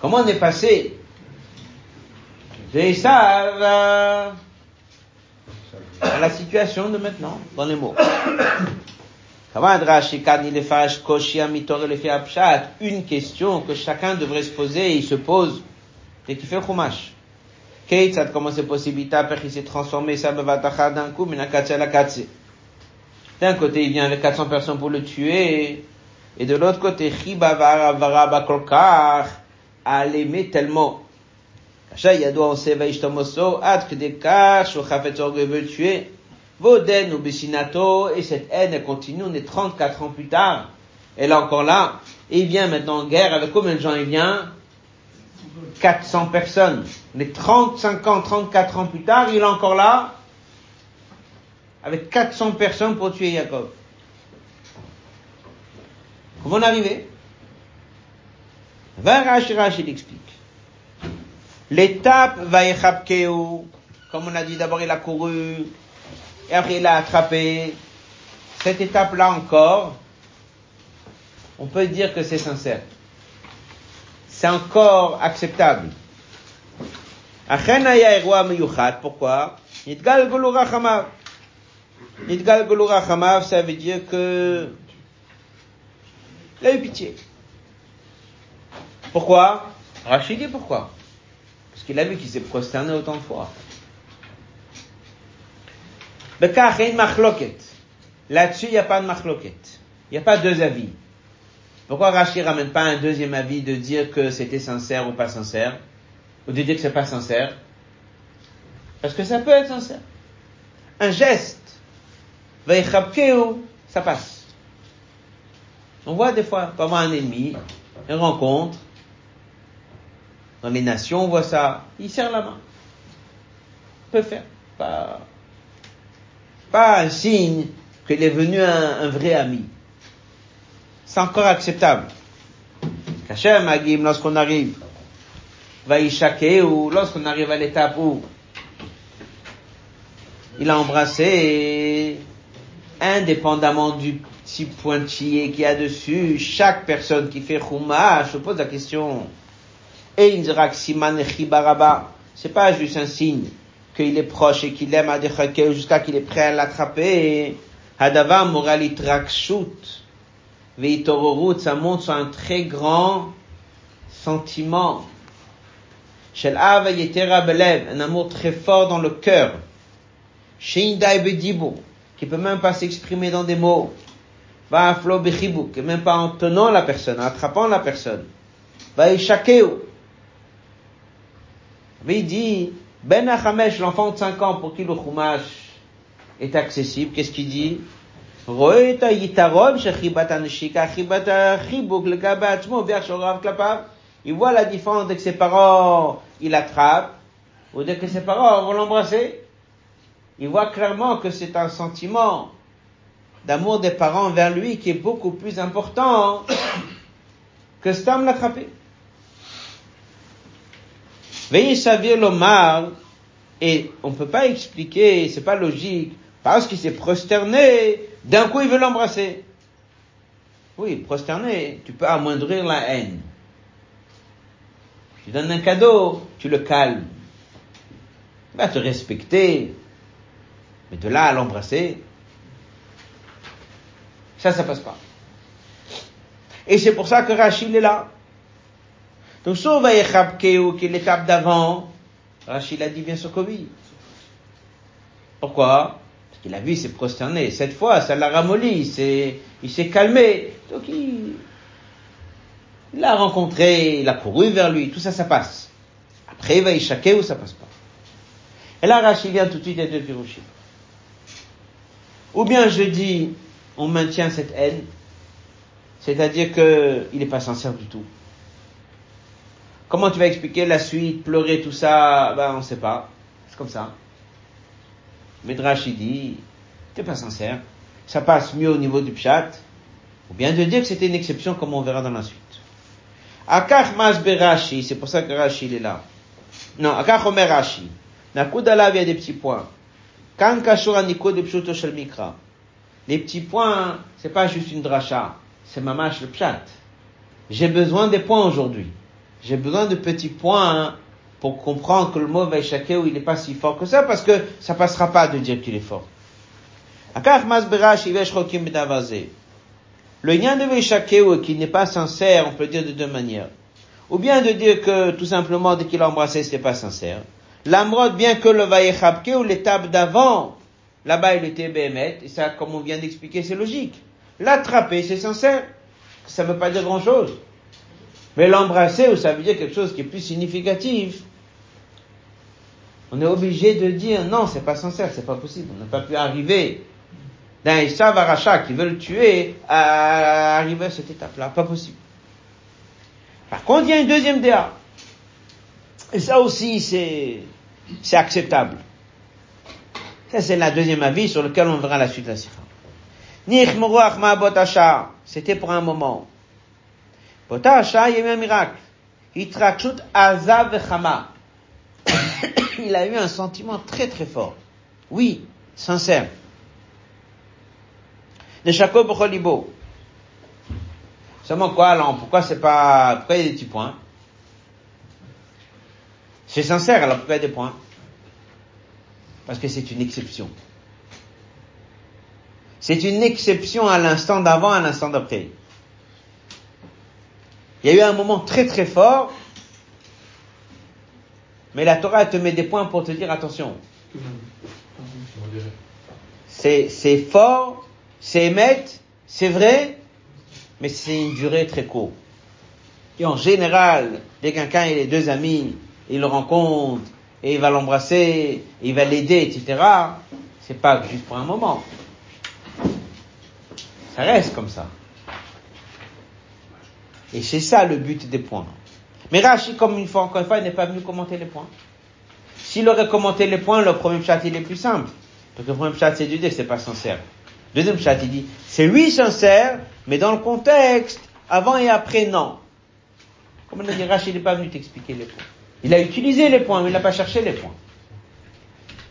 Comment on est passé ça à la situation de maintenant, dans les mots. [COUGHS] Une question que chacun devrait se poser et il se pose dès qu'il fait chumash. Comment c'est possible Il s'est transformé d'un coup, D'un côté, il vient avec 400 personnes pour le tuer, et de l'autre côté, à l'aimer tellement. Veut tuer. Voden ou Bessinato, et cette haine, elle continue, on est 34 ans plus tard. Elle est encore là. Et il vient maintenant en guerre, avec combien de gens il vient? 400 personnes. Mais 35 ans, 34 ans plus tard, il est encore là, avec 400 personnes pour tuer Jacob. Comment on Va Rashi, il explique. L'étape va comme on a dit, d'abord il a couru, et après il a attrapé. Cette étape-là encore, on peut dire que c'est sincère. C'est encore acceptable. Pourquoi? Nidgal Nidgal ça veut dire que il a eu pitié. Pourquoi? Rachid dit pourquoi Parce qu'il a vu qu'il s'est prosterné autant de fois. Là-dessus, il n'y a pas de machloket. Il n'y a pas deux avis. Pourquoi Rachid ramène pas un deuxième avis de dire que c'était sincère ou pas sincère? Ou de dire que c'est pas sincère? Parce que ça peut être sincère. Un geste, ça passe. On voit des fois, pas un ennemi, une rencontre, dans les nations, on voit ça, il serre la main. peut faire. Pas, pas un signe qu'il est venu un, vrai ami. C'est encore acceptable. Kachem Magim, lorsqu'on arrive, va y ou lorsqu'on arrive à l'étape où il a embrassé, indépendamment du petit pointillé qu'il y a dessus, chaque personne qui fait Chouma, je pose la question, et Siman c'est pas juste un signe qu'il est proche et qu'il aime à jusqu'à qu'il est prêt à l'attraper. Hadava moralit rakshut, veitororut, ça montre un très grand sentiment. Shel un amour très fort dans le cœur. Sheindai bedibo, qui peut même pas s'exprimer dans des mots. Va aflo bechibuk, même pas en tenant la personne, en attrapant la personne. Va ishakeu, mais il dit, Ben Achamesh, l'enfant de 5 ans, pour qui le chumash est accessible, qu'est-ce qu'il dit? Il voit la différence dès que ses parents, il attrape, ou dès que ses parents vont l'embrasser. Il voit clairement que c'est un sentiment d'amour des parents vers lui qui est beaucoup plus important que Stam l'attraper. Veuillez savoir l'omar, et on ne peut pas expliquer, c'est pas logique, parce qu'il s'est prosterné, d'un coup il veut l'embrasser. Oui, prosterné, tu peux amoindrir la haine. Tu donnes un cadeau, tu le calmes. Il va te respecter. Mais de là à l'embrasser, ça, ça passe pas. Et c'est pour ça que Rachid est là. Donc, sauf Keu, qui est l'étape d'avant, Rachid a dit bien sûr que. Pourquoi? Parce qu'il a vu, il s'est prosterné. Cette fois, ça l'a ramolli, il s'est, calmé. Donc, il, l'a rencontré, il a couru vers lui, tout ça, ça passe. Après, il va y ou ça passe pas. Et là, Rachid vient tout de suite à deux. Ou bien je dis, on maintient cette haine, c'est-à-dire qu'il n'est pas sincère du tout. Comment tu vas expliquer la suite, pleurer, tout ça? Ben, on sait pas. C'est comme ça. Midrash, il dit, t'es pas sincère. Ça passe mieux au niveau du pshat. Ou bien de dire que c'était une exception, comme on verra dans la suite. Akach mas berashi, c'est pour ça que Rashi, il est là. Non, akach omer Rashi. Il y a des petits points. Kan kashura de pshuto mikra. Les petits points, c'est pas juste une dracha. C'est mamash le pshat. J'ai besoin des points aujourd'hui. J'ai besoin de petits points pour comprendre que le mot Vaishakeu, il n'est pas si fort que ça, parce que ça passera pas de dire qu'il est fort. Le lien de Vaishakeu qui n'est pas sincère, on peut dire de deux manières. Ou bien de dire que tout simplement dès qu'il a embrassé, c'était pas sincère. L'amrod, bien que le ou l'étape d'avant, là-bas il était Béhémet, et ça, comme on vient d'expliquer, c'est logique. L'attraper, c'est sincère. Ça ne veut pas dire grand chose. Mais l'embrasser, ça veut dire quelque chose qui est plus significatif. On est obligé de dire non, c'est pas sincère, c'est pas possible. On n'a pas pu arriver d'un Issav qui veut le tuer à arriver à cette étape-là. Pas possible. Par contre, il y a une deuxième DA. Et ça aussi, c'est acceptable. C'est la deuxième avis sur lequel on verra la suite de la sikha. C'était pour un moment. Botasha, il y a eu un miracle. [COUGHS] Il a eu un sentiment très très fort. Oui, sincère. De Jacob Cholibo. Seulement quoi, alors, pourquoi c'est pas, pourquoi il y a des petits points? C'est sincère, alors pourquoi il y a des points? Parce que c'est une exception. C'est une exception à l'instant d'avant, à l'instant d'après. Il y a eu un moment très très fort, mais la Torah te met des points pour te dire attention. C'est, fort, c'est émettre, c'est vrai, mais c'est une durée très courte. Et en général, dès qu'un et les deux amis, il le rencontre, et il va l'embrasser, il va l'aider, etc., c'est pas juste pour un moment. Ça reste comme ça. Et c'est ça le but des points. Mais Rashi, comme une fois, encore une fois, il n'est pas venu commenter les points. S'il aurait commenté les points, le premier chat, il est plus simple. Parce que le premier chat, c'est du c'est pas sincère. Deuxième chat, il dit, c'est lui sincère, mais dans le contexte, avant et après, non. Comme on a dit, Rachid n'est pas venu t'expliquer les points. Il a utilisé les points, mais il n'a pas cherché les points.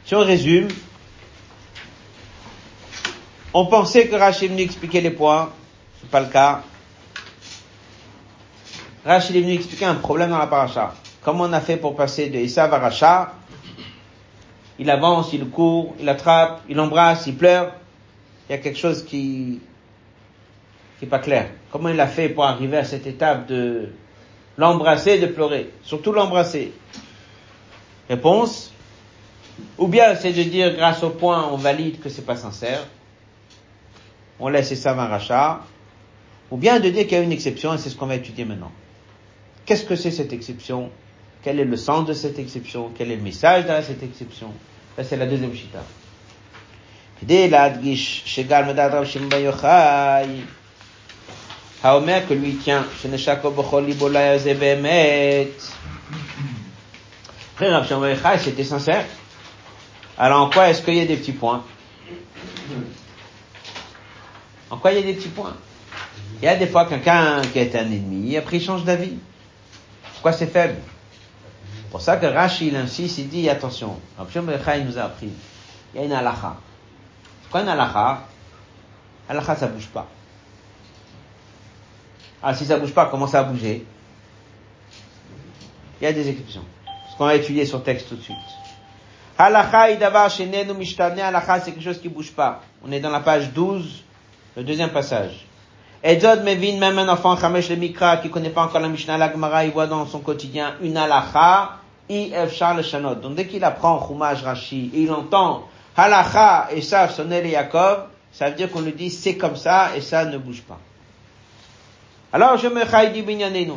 Si on résume, on pensait que Rachid venu expliquer les points, c'est pas le cas. Rachid est venu expliquer un problème dans la paracha. Comment on a fait pour passer de Esav à Racha Il avance, il court, il attrape, il embrasse, il pleure. Il y a quelque chose qui qui pas clair. Comment il a fait pour arriver à cette étape de l'embrasser, de pleurer Surtout l'embrasser. Réponse Ou bien c'est de dire grâce au point on valide que c'est pas sincère. On laisse ça un rachat. Ou bien de dire qu'il y a une exception et c'est ce qu'on va étudier maintenant. Qu'est-ce que c'est cette exception? Quel est le sens de cette exception? Quel est le message derrière cette exception? Ça c'est la deuxième chita. Haomer que lui tient, Après, c'était sincère. Alors, en quoi est-ce qu'il y a des petits points? En quoi il y a des petits points? Il y a des fois quelqu'un qui est un ennemi, après il change d'avis. Pourquoi c'est faible? Pour ça que Rashi, il insiste, il dit, attention, Rabbi il nous a appris, il y a une halakha. C'est quoi une halakha Halakha, ça bouge pas. Ah, si ça bouge pas, comment ça a bougé Il y a des exceptions. Ce qu'on va étudier sur texte tout de suite. Halacha idavar shenenu mishtane. Halacha, c'est quelque chose qui bouge pas. On est dans la page 12, le deuxième passage. Edzod Mevin, même un enfant, Chamesh le Mikra, qui connaît pas encore la Mishnah, la Gemara, il voit dans son quotidien une halacha, i efshar le shanot. Donc dès qu'il apprend Chumash Rashi, il entend halacha et ça sonner les Yaakov, ça veut dire qu'on lui dit c'est comme ça et ça ne bouge pas. Alors je me chaïdi binyanenu.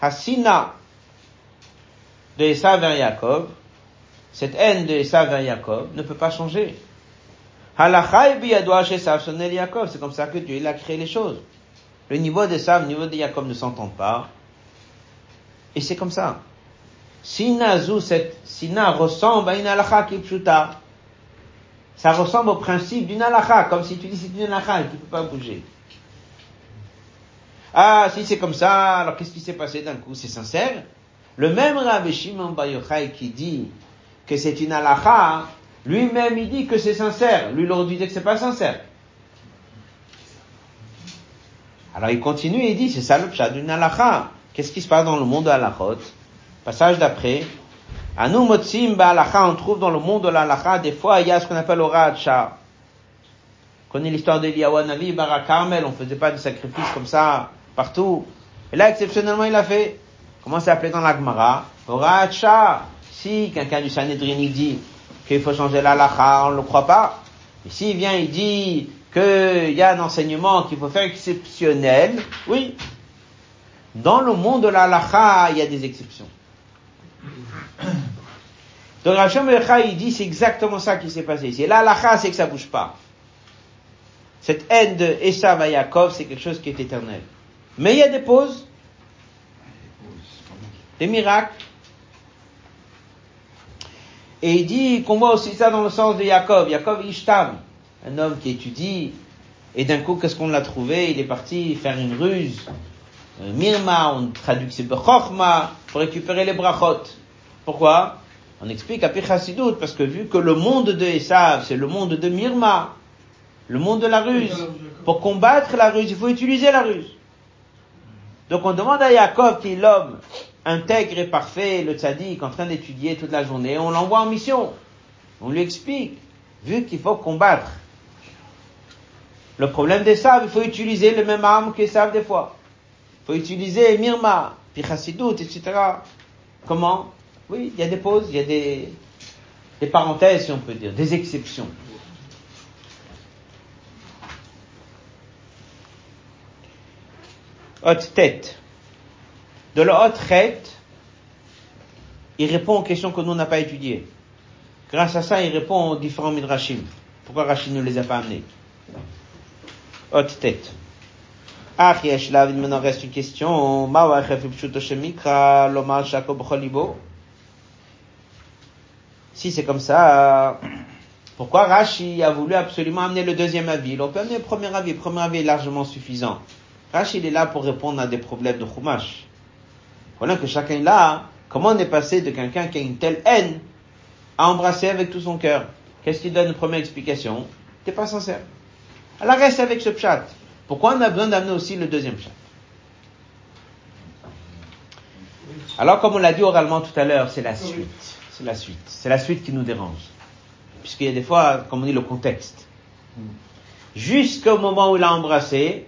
Hasina de Esav vers Yaakov, cette haine de Esav vers Yaakov ne peut pas changer. C'est comme ça que Dieu il a créé les choses. Le niveau d'Esav, le niveau de Yaakov ne s'entendent pas. Et c'est comme ça. Sina cette Sina ressemble à une halakha qui. Ça ressemble au principe d'une halakha, comme si tu dis c'est une et tu peux pas bouger. Ah, si c'est comme ça, alors qu'est-ce qui s'est passé d'un coup? C'est sincère Le même Rabbi Shimon Bar Yochai qui dit que c'est une halakha, lui-même il dit que c'est sincère. Lui, dû dire que c'est pas sincère. Alors il continue et il dit, c'est ça le pshat d'une halakha. Qu'est-ce qui se passe dans le monde de halachot Passage d'après. Anu motsim on trouve dans le monde de l'halakha, des fois, il y a ce qu'on appelle le shah. On l'histoire d'Eliyahu Navi, Barak Carmel, on faisait pas de sacrifices comme ça, partout. Et là, exceptionnellement, il a fait. Comment c'est appelé dans la Gemara Si quelqu'un du Sanhedrin dit qu'il faut changer la lacha, on ne le croit pas. Et s'il vient, il dit qu'il y a un enseignement qu'il faut faire exceptionnel, oui. Dans le monde de la lacha, il y a des exceptions. Donc Racham il dit c'est exactement ça qui s'est passé ici. La lacha, c'est que ça bouge pas. Cette haine de Esav à Yaakov, c'est quelque chose qui est éternel. Mais il y a des pauses. des miracles. Et il dit qu'on voit aussi ça dans le sens de Jacob. Jacob Ishtam, un homme qui étudie, et d'un coup, qu'est-ce qu'on l'a trouvé? Il est parti faire une ruse. Mirma, on traduit c'est Bechorma, pour récupérer les brachot. Pourquoi? On explique à Pichasidut, parce que vu que le monde de Esav, c'est le monde de Mirma, le monde de la ruse, pour combattre la ruse, il faut utiliser la ruse. Donc on demande à Jacob, qui est l'homme intègre et parfait, le tzaddik, en train d'étudier toute la journée, on l'envoie en mission. On lui explique, vu qu'il faut combattre le problème des sables, il faut utiliser le même arme que savent des fois. Il faut utiliser Mirma, Pichasidut, etc. Comment? Oui, il y a des pauses, il y a des, des parenthèses, si on peut dire, des exceptions. Haute tête. De la haute tête, il répond aux questions que nous n'a pas étudiées. Grâce à ça, il répond aux différents midrashim. Pourquoi Rachid ne les a pas amenés? Haute tête. Ah, il me reste une question. Si c'est comme ça, pourquoi Rashi a voulu absolument amener le deuxième avis? On peut amener le premier avis. Le premier avis est largement suffisant. Rashi, il est là pour répondre à des problèmes de Chumash. Voilà que chacun est là. Comment on est passé de quelqu'un qui a une telle haine à embrasser avec tout son cœur? Qu'est-ce qui donne une première explication? T'es pas sincère. Alors reste avec ce pshat. Pourquoi on a besoin d'amener aussi le deuxième pshat? Alors comme on l'a dit oralement tout à l'heure, c'est la suite. C'est la suite. C'est la suite qui nous dérange. Puisqu'il y a des fois, comme on dit, le contexte. Jusqu'au moment où il a embrassé,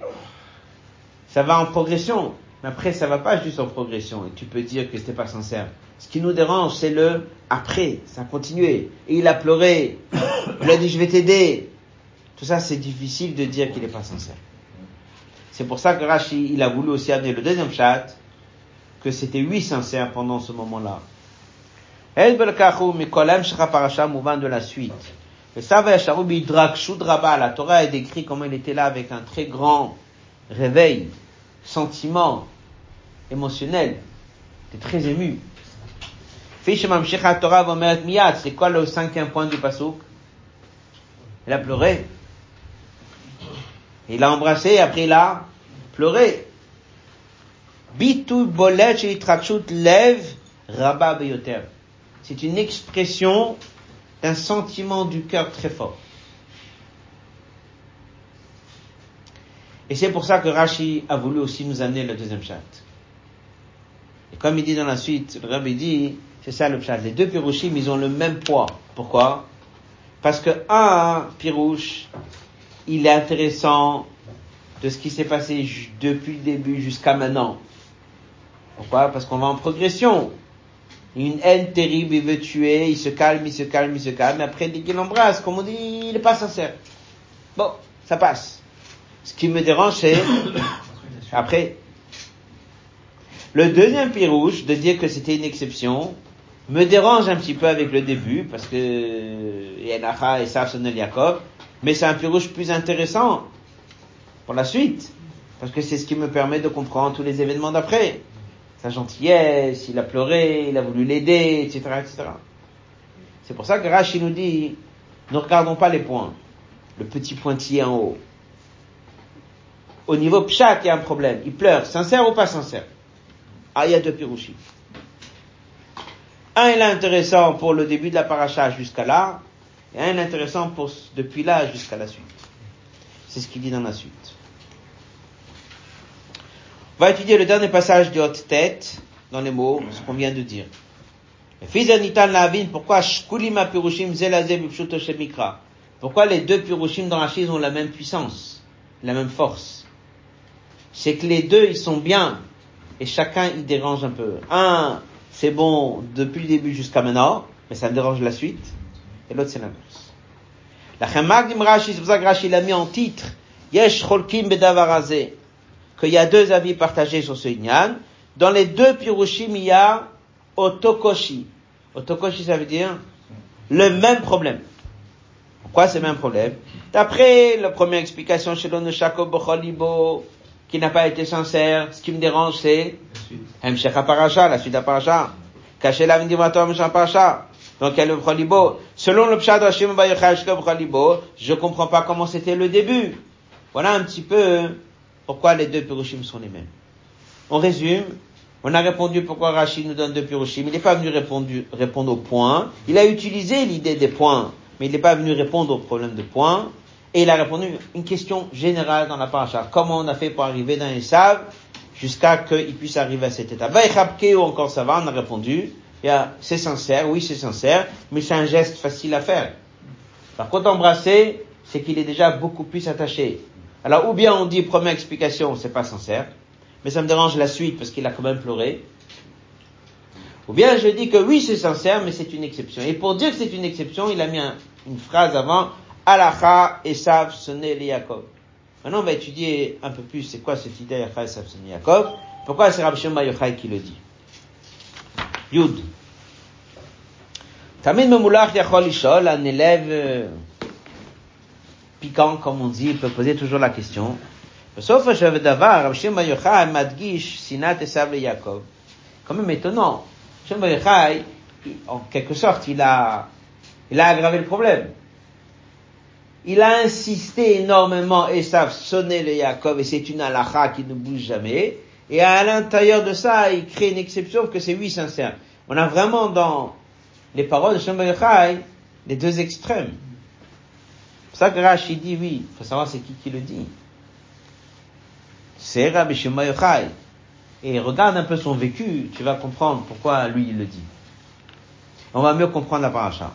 ça va en progression. Mais après, ça va pas juste en progression. Et tu peux dire que c'était pas sincère. Ce qui nous dérange, c'est le après. Ça a continué. Et il a pleuré. [COUGHS] Il a dit, je vais t'aider. Tout ça, c'est difficile de dire qu'il n'est pas sincère. C'est pour ça que Rashi, il a voulu aussi amener le deuxième chat, que c'était lui sincère pendant ce moment-là. El mouvant de la suite. La Torah est décrit comment il était là avec un très grand réveil, sentiment émotionnel. Était très ému. C'est quoi le cinquième point du pasouk? Il a pleuré. Il a embrassé, après il a pleuré. Bitu bolet lev rabba C'est une expression d'un sentiment du cœur très fort. Et c'est pour ça que Rashi a voulu aussi nous amener le deuxième chat. Et comme il dit dans la suite, le rabbi dit, c'est ça le chat. Les deux pirouchim, ils ont le même poids. Pourquoi? Parce que un pirouche, il est intéressant de ce qui s'est passé depuis le début jusqu'à maintenant. Pourquoi? Parce qu'on va en progression. Une haine terrible, il veut tuer, il se calme, il se calme, il se calme, après, dès qu'il embrasse, comme on dit, il n'est pas sincère. Bon, ça passe. Ce qui me dérange, c'est après. Le deuxième pirouche, de dire que c'était une exception, me dérange un petit peu avec le début, parce que Yenacha et Safsonel Jacob, mais c'est un pirouche plus intéressant pour la suite. Parce que c'est ce qui me permet de comprendre tous les événements d'après. Sa gentillesse, il a pleuré, il a voulu l'aider, etc., etc. C'est pour ça que Rashi nous dit, ne regardons pas les points. Le petit pointillé en haut. Au niveau pshat, il y a un problème. Il pleure. Sincère ou pas sincère? Ah, il y a deux pirouchis. Un est intéressant pour le début de la paracha jusqu'à là. Et un intéressant pour, depuis là jusqu'à la suite. C'est ce qu'il dit dans la suite. On va étudier le dernier passage de haute tête dans les mots, ce qu'on vient de dire. Pourquoi Pourquoi les deux Pirushim dans la chise ont la même puissance, la même force? C'est que les deux, ils sont bien, et chacun, il dérange un peu. Un, c'est bon depuis le début jusqu'à maintenant, mais ça me dérange la suite et l'autre c'est l'inverse. La Chamak Rashi, c'est pour ça que Rashi l'a mis en titre, Yesh Cholkim Bedavarazé, qu'il y a deux avis partagés sur ce Inyan. Dans les deux Pirushim, il y a Otokoshi. Otokoshi, ça veut dire le même problème. Pourquoi c'est le même problème? D'après la première explication chez l'Onushako Bocholibo, qui n'a pas été sincère. Ce qui me dérange, c'est Hemshech Parasha, la suite de Parasha. Caché la Parasha. Donc a le Bcholibo. Selon le Pshad Hashim Bcholibo, je comprends pas comment c'était le début. Voilà un petit peu pourquoi les deux Pirushim sont les mêmes. On résume. On a répondu pourquoi Rachid nous donne deux Pirushim. Il n'est pas venu répondre, répondre aux points. Il a utilisé l'idée des points, mais il n'est pas venu répondre au problème de points. Et il a répondu une question générale dans la paracha. Comment on a fait pour arriver dans les sables jusqu'à qu'il puisse arriver à cet état? ou encore ça va, on a répondu. C'est sincère, oui c'est sincère, mais c'est un geste facile à faire. Par contre, embrasser, c'est qu'il est déjà beaucoup plus attaché. Alors, ou bien on dit première explication, c'est pas sincère, mais ça me dérange la suite parce qu'il a quand même pleuré. Ou bien je dis que oui, c'est sincère, mais c'est une exception. Et pour dire que c'est une exception, il a mis une phrase avant, Alacha Esav Sonel Yaakov. Maintenant, on va étudier un peu plus c'est quoi cette idée Alacha Esav Sonel Yaakov. Pourquoi c'est Rabbi Shimon Yochai qui le dit Yud. Tamid Memulach Yachol Ishol, un élève euh, piquant, comme on dit, il peut poser toujours la question. בסוף השבוע דבר, רב שמעון יוחאי מדגיש שנאת עשיו ליעקב. quand même étonnant. Shimon Yochai, en quelque sorte, il a, il a aggravé le problème. Il a insisté énormément, et ça sonner le Yaakov, et c'est une halakha qui ne bouge jamais. Et à l'intérieur de ça, il crée une exception que c'est oui sincère. On a vraiment dans les paroles de Shimon Yochai les deux extrêmes. C'est ça que Rashi dit oui. Il faut savoir c'est qui qui le dit. C'est Rabbi Shimon Yochai. Et regarde un peu son vécu, tu vas comprendre pourquoi lui il le dit. On va mieux comprendre la paracha.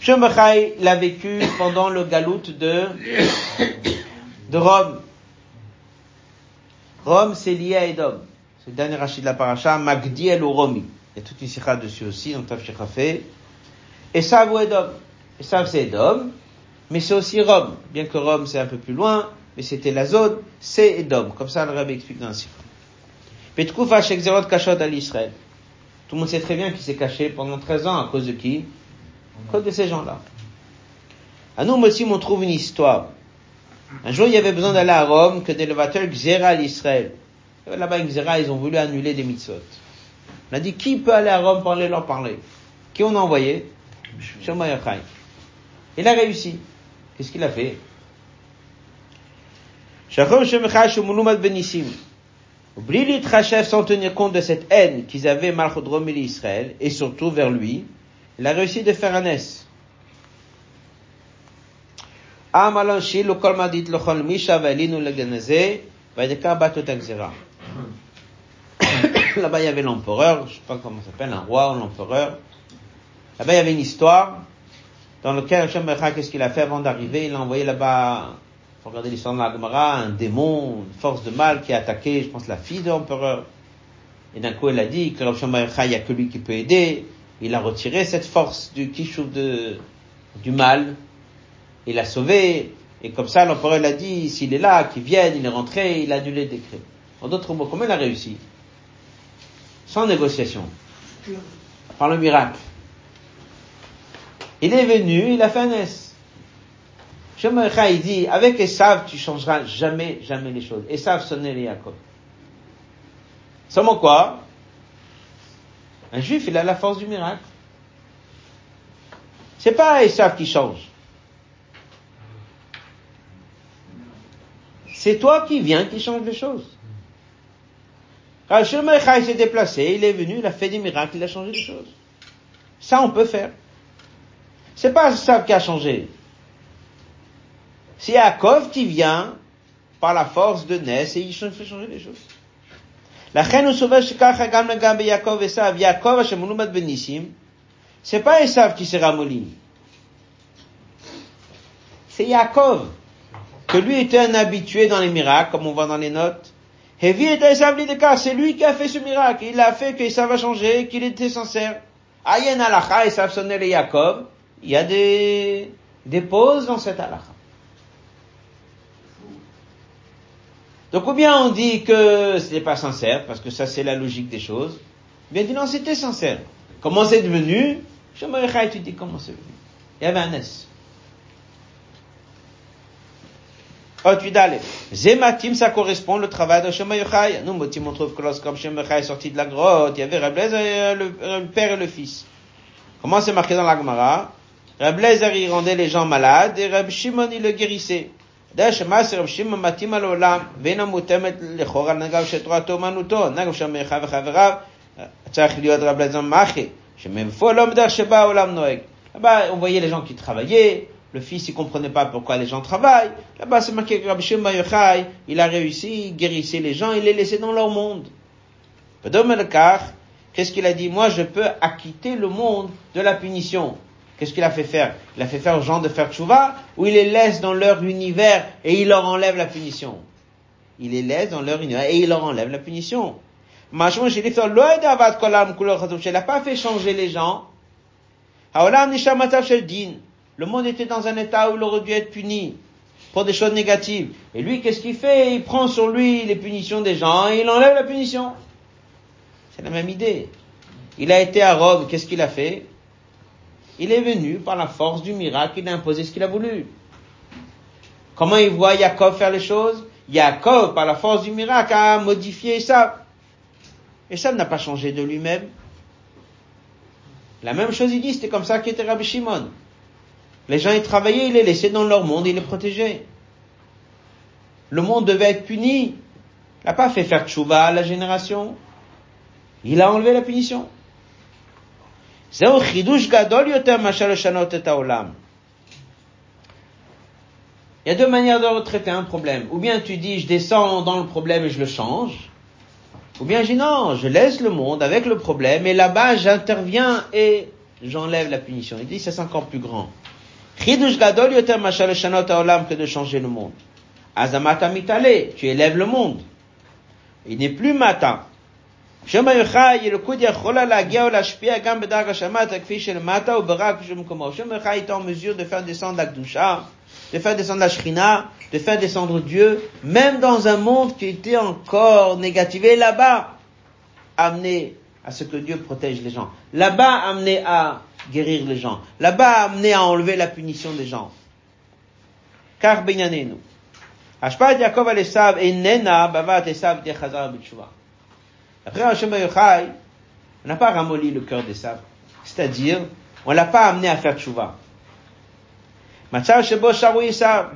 Shemachai l'a vécu pendant le galout de, de Rome. Rome, c'est lié à Edom. C'est le dernier rachid de la paracha, Magdiel ou Romi. Il y a toute une sikha dessus aussi, dans Tafshikha fait. Et ça, ou Edom. Et ça, c'est Edom. Mais c'est aussi Rome. Bien que Rome, c'est un peu plus loin, mais c'était la zone, c'est Edom. Comme ça, le rabbi explique dans la sikha. Petkoufa Kashot à l'Israël. Tout le monde sait très bien qu'il s'est caché pendant 13 ans à cause de qui? Cause de ces gens-là. À nous aussi, on trouve une histoire. Un jour, il y avait besoin d'aller à Rome que des levateurs Xera à l'Israël. Là-bas, Xera, ils ont voulu annuler des mitzvot. On a dit, qui peut aller à Rome pour aller leur parler? Qui on a envoyé? Yochai. Il a réussi. Qu'est-ce qu'il a fait? Benissim. Oublie sans tenir compte de cette haine qu'ils avaient Malchodrom et Israël, et surtout vers lui, il a réussi de faire un S. Là-bas, il y avait l'empereur, je sais pas comment ça s'appelle, un roi ou l'empereur. Là-bas, il y avait une histoire dans laquelle Hashem qu'est-ce qu'il a fait avant d'arriver? Il a envoyé là-bas regardez l'histoire de la Gemara, un démon, une force de mal qui a attaqué, je pense, la fille de l'empereur. Et d'un coup, elle a dit que Rav il n'y a que lui qui peut aider. Il a retiré cette force du kishuv de, du mal. Il l'a sauvé. Et comme ça, l'empereur a dit, s'il est là, qu'il vienne, il est rentré, il a annulé le décret. En d'autres mots, comment il a réussi? Sans négociation. Par le miracle. Il est venu, il a fait un S. Shemaicha, il dit, avec Esav, tu changeras jamais, jamais les choses. Esav sonnait les Yaakov. Seulement quoi? Un juif, il a la force du miracle. C'est pas Esav qui change. C'est toi qui viens qui change les choses. Quand Shemaicha, s'est déplacé, il est venu, il a fait des miracles, il a changé les choses. Ça, on peut faire. C'est pas Esav qui a changé. C'est Yaakov qui vient par la force de Ness et il fait changer les choses. C'est pas Esav qui s'est ramolli. C'est Yaakov, que lui était un habitué dans les miracles, comme on voit dans les notes. Hevi était Esav c'est lui qui a fait ce miracle. Il a fait que Esav a changé, qu'il était sincère. Ayen alacha, Esav sonnait les Yaakov. Il y a des, des pauses dans cette alacha. Donc ou bien on dit que ce n'est pas sincère, parce que ça c'est la logique des choses, bien on non, c'était sincère. Comment c'est devenu? Je tu dis comment c'est venu. Il y avait un S. Zematim, ça correspond au travail de Shema Yochai. Nous, Motim, on trouve que lorsque Shema Yochai est sorti de la grotte, il y avait Rablezer, le, le père et le fils. Comment c'est marqué dans la Gemara? Il rendait les gens malades, et Rab Shimon, il le guérissait. יודע שמעשר רב שמעון מתאים על העולם ואינה מותאמת לכאורה נגב שתורתו אומנותו, נגב שם אחיו וחבריו, צריך להיות רב לזמן מחי, שמאיפה לא בדרך שבה העולם נוהג. Là-bas, on voyait les gens qui travaillaient, le fils, il comprenait pas pourquoi les gens travaillent. Là-bas, c'est marqué que Rabbi Shimon Yochai, il a réussi, il guérissait les gens, il les laissait dans leur monde. Qu'est-ce qu'il a dit? Moi, je peux acquitter le monde de la punition. Qu'est-ce qu'il a fait faire? Il a fait faire aux gens de faire tchouva, ou il les laisse dans leur univers et il leur enlève la punition? Il les laisse dans leur univers et il leur enlève la punition. Il n'a pas fait changer les gens. Le monde était dans un état où il aurait dû être puni pour des choses négatives. Et lui, qu'est-ce qu'il fait? Il prend sur lui les punitions des gens et il enlève la punition. C'est la même idée. Il a été à Rome, qu'est-ce qu'il a fait? Il est venu par la force du miracle, il a imposé ce qu'il a voulu. Comment il voit Jacob faire les choses? Jacob, par la force du miracle, a modifié ça. Et ça n'a pas changé de lui-même. La même chose il dit, c'était comme ça qu'était Rabbi Shimon. Les gens, ils travaillaient, il les laissait dans leur monde, il les protégeait. Le monde devait être puni. Il n'a pas fait faire tchouva à la génération. Il a enlevé la punition. Il y a deux manières de retraiter un problème. Ou bien tu dis, je descends dans le problème et je le change. Ou bien je dis, non, je laisse le monde avec le problème et là-bas j'interviens et j'enlève la punition. Il dit, c'est encore plus grand. Chidush gadol yoter mashal shanot que de changer le monde. Azamata tu élèves le monde. Il n'est plus matin. שם היוחאי ילקוד יכולה להגיע ולהשפיע גם בדרג השמטה כפי שלמטה וברק במקומו. שם היוחאי est en mesure de faire descendre la Gdusha, de faire descendre la Shrina, de faire descendre Dieu, même dans un monde qui était encore négativé là-bas, amené à ce que Dieu protège les gens. Là-bas, amené à guérir les gens. Là-bas, amené à enlever la punition des gens. Car Benyanenu. השפעת יעקב על עשיו איננה בבת עשיו תהיה חזרה בתשובה. Après Hachem Yochai, on n'a pas ramolli le cœur des sables. C'est-à-dire, on l'a pas amené à faire tchouva. Esav.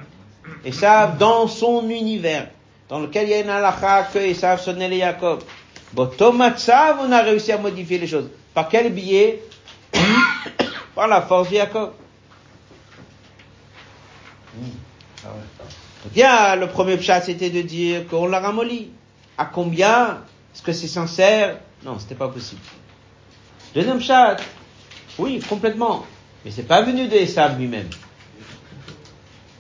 Esav dans son univers, dans lequel il y a une halakha que Esav sonnait les Jacob. Boto Matzav, on a réussi à modifier les choses. Par quel biais? [COUGHS] Par la force de Jacob. Donc, bien, le premier pshat, c'était de dire qu'on l'a ramolli. À combien? Est-ce que c'est sincère Non, c'était pas possible. Deuxième chat, oui, complètement. Mais c'est pas venu de Esav lui-même.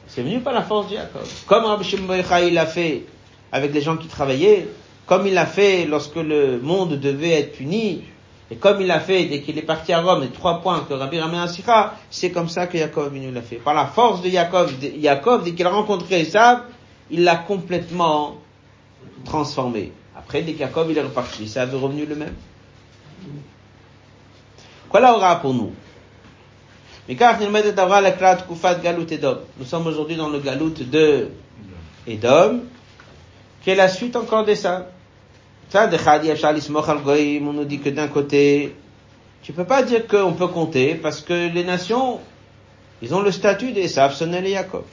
C'est venu par la force de Jacob. Comme Rabbi Shimon l'a fait avec les gens qui travaillaient, comme il l'a fait lorsque le monde devait être puni, et comme il l'a fait dès qu'il est parti à Rome, les trois points que Rabbi Ramin Asira, c'est comme ça que Jacob venu l'a fait. Par la force de Jacob, Jacob dès qu'il a rencontré Esav, il l'a complètement transformé. Après, dès qu'Yaakov il est reparti, ça avait revenu le même. Quoi là aura pour nous? Nous sommes aujourd'hui dans le galout de Edom, qui est la suite encore de ça. Ça, de on nous dit que d'un côté, tu peux pas dire qu'on peut compter, parce que les nations, ils ont le statut des Sonel et Yaakov.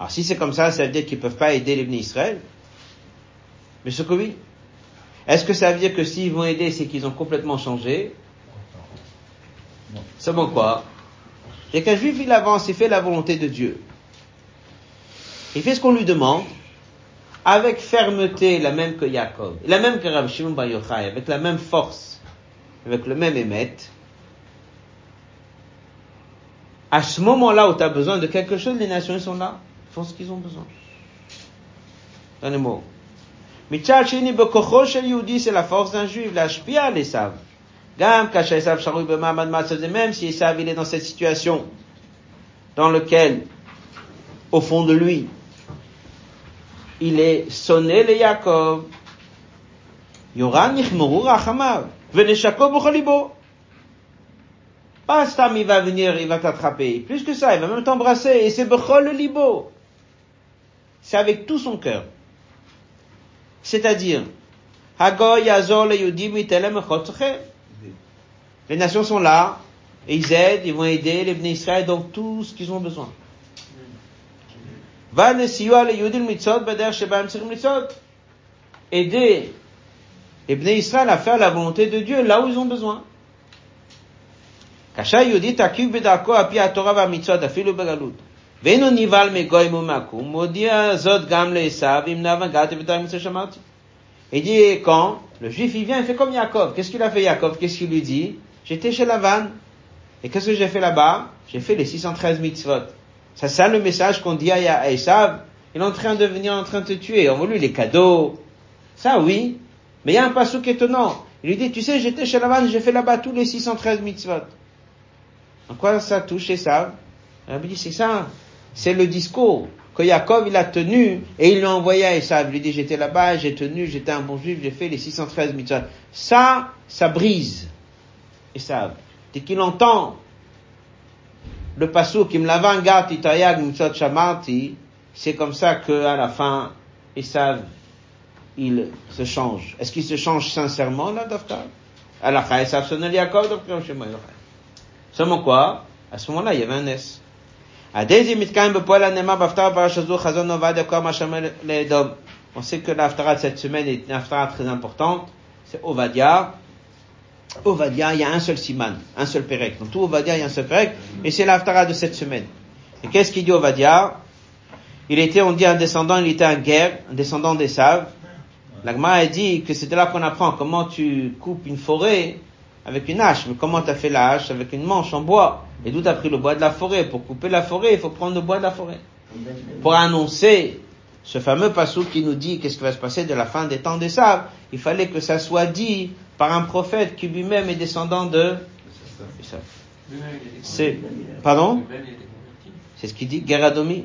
Alors si c'est comme ça, ça veut dire qu'ils peuvent pas aider les Israël. Mais ce que oui. Est-ce que ça veut dire que s'ils vont aider, c'est qu'ils ont complètement changé C'est bon quoi Et qu'un juif, il avance, il fait la volonté de Dieu. Il fait ce qu'on lui demande, avec fermeté, la même que Jacob, la même que Rav Shimon Bar Yochai, avec la même force, avec le même émet. À ce moment-là où tu as besoin de quelque chose, les nations sont là, font ce qu'ils ont besoin. Les mots. מצד שני, בכוחו של יהודי c'est la force d'un juif להשפיע על עשיו. גם כאשר עשיו שרוי במעמד מצב זה, même si Esav il est dans cette situation dans lequel, au fond de lui, il est sonné le Yaakov, יורן נכמרו רחמיו, ונשקו בכל ליבו. Pas Stam, il va venir, il va t'attraper. Plus que ça, il va même t'embrasser, et c'est Bechol le libo. c'est avec tout son cœur. C'est-à-dire, Les nations sont là, et ils aident, ils vont aider les Bnei Israël dans tout ce qu'ils ont besoin. Aider les Bnei Israël à faire la volonté de Dieu là où ils ont besoin. Kasha Yudit Akiv Bedako Api Torah va Mitzot Afilu Begalut. ואינו נבהל מגוי ומעקום, מודיע זאת גם לעשו, אם נאווה גאתי ותאי מצווה שאמרתי. Il dit, quand le juif il vient, il fait comme Yaakov. Qu'est-ce qu'il a fait Yaakov Qu'est-ce qu'il lui dit J'étais chez Lavan. Et qu'est-ce que j'ai fait là-bas J'ai fait les 613 mitzvot. C'est ça le message qu'on dit à Esav. Il est en train de venir en train de te tuer. On veut les cadeaux. Ça oui. Mais il y a un pasouk étonnant. Il lui dit, tu sais, j'étais chez Lavan, j'ai fait là-bas tous les 613 mitzvot. En quoi ça touche Esav Il dit, c'est ça. C'est le discours que Jacob il a tenu et il l'a envoyé à Esav. Il lui dit j'étais là-bas, j'ai tenu, j'étais un bon juif, j'ai fait les 613 mitzvot. Ça, ça brise Esav. Dès qu'il entend le passou qui me l'avant c'est comme ça que à la fin Esav il se change. Est-ce qu'il se change sincèrement là, Daftar Alors, Esav sonne Jacob, Seulement quoi? À ce moment-là, il y avait un S. On sait que l'Aftara de cette semaine est une Aftara très importante. C'est Ovadia. Ovadia, il y a un seul siman, un seul perek. Dans tout Ovadia, il y a un seul perek. Et c'est l'Aftara de cette semaine. Et qu'est-ce qu'il dit Ovadia? Il était, on dit, un descendant, il était un guerre, un descendant des saves. L'Agma a dit que c'était là qu'on apprend comment tu coupes une forêt avec une hache. Mais comment tu as fait la hache avec une manche en bois? Et d'où tu as pris le bois de la forêt? Pour couper la forêt, il faut prendre le bois de la forêt. Pour annoncer ce fameux passou qui nous dit qu'est-ce qui va se passer de la fin des temps des sables, il fallait que ça soit dit par un prophète qui lui-même est descendant de... C'est... Pardon? C'est ce qu'il dit, Geradomi.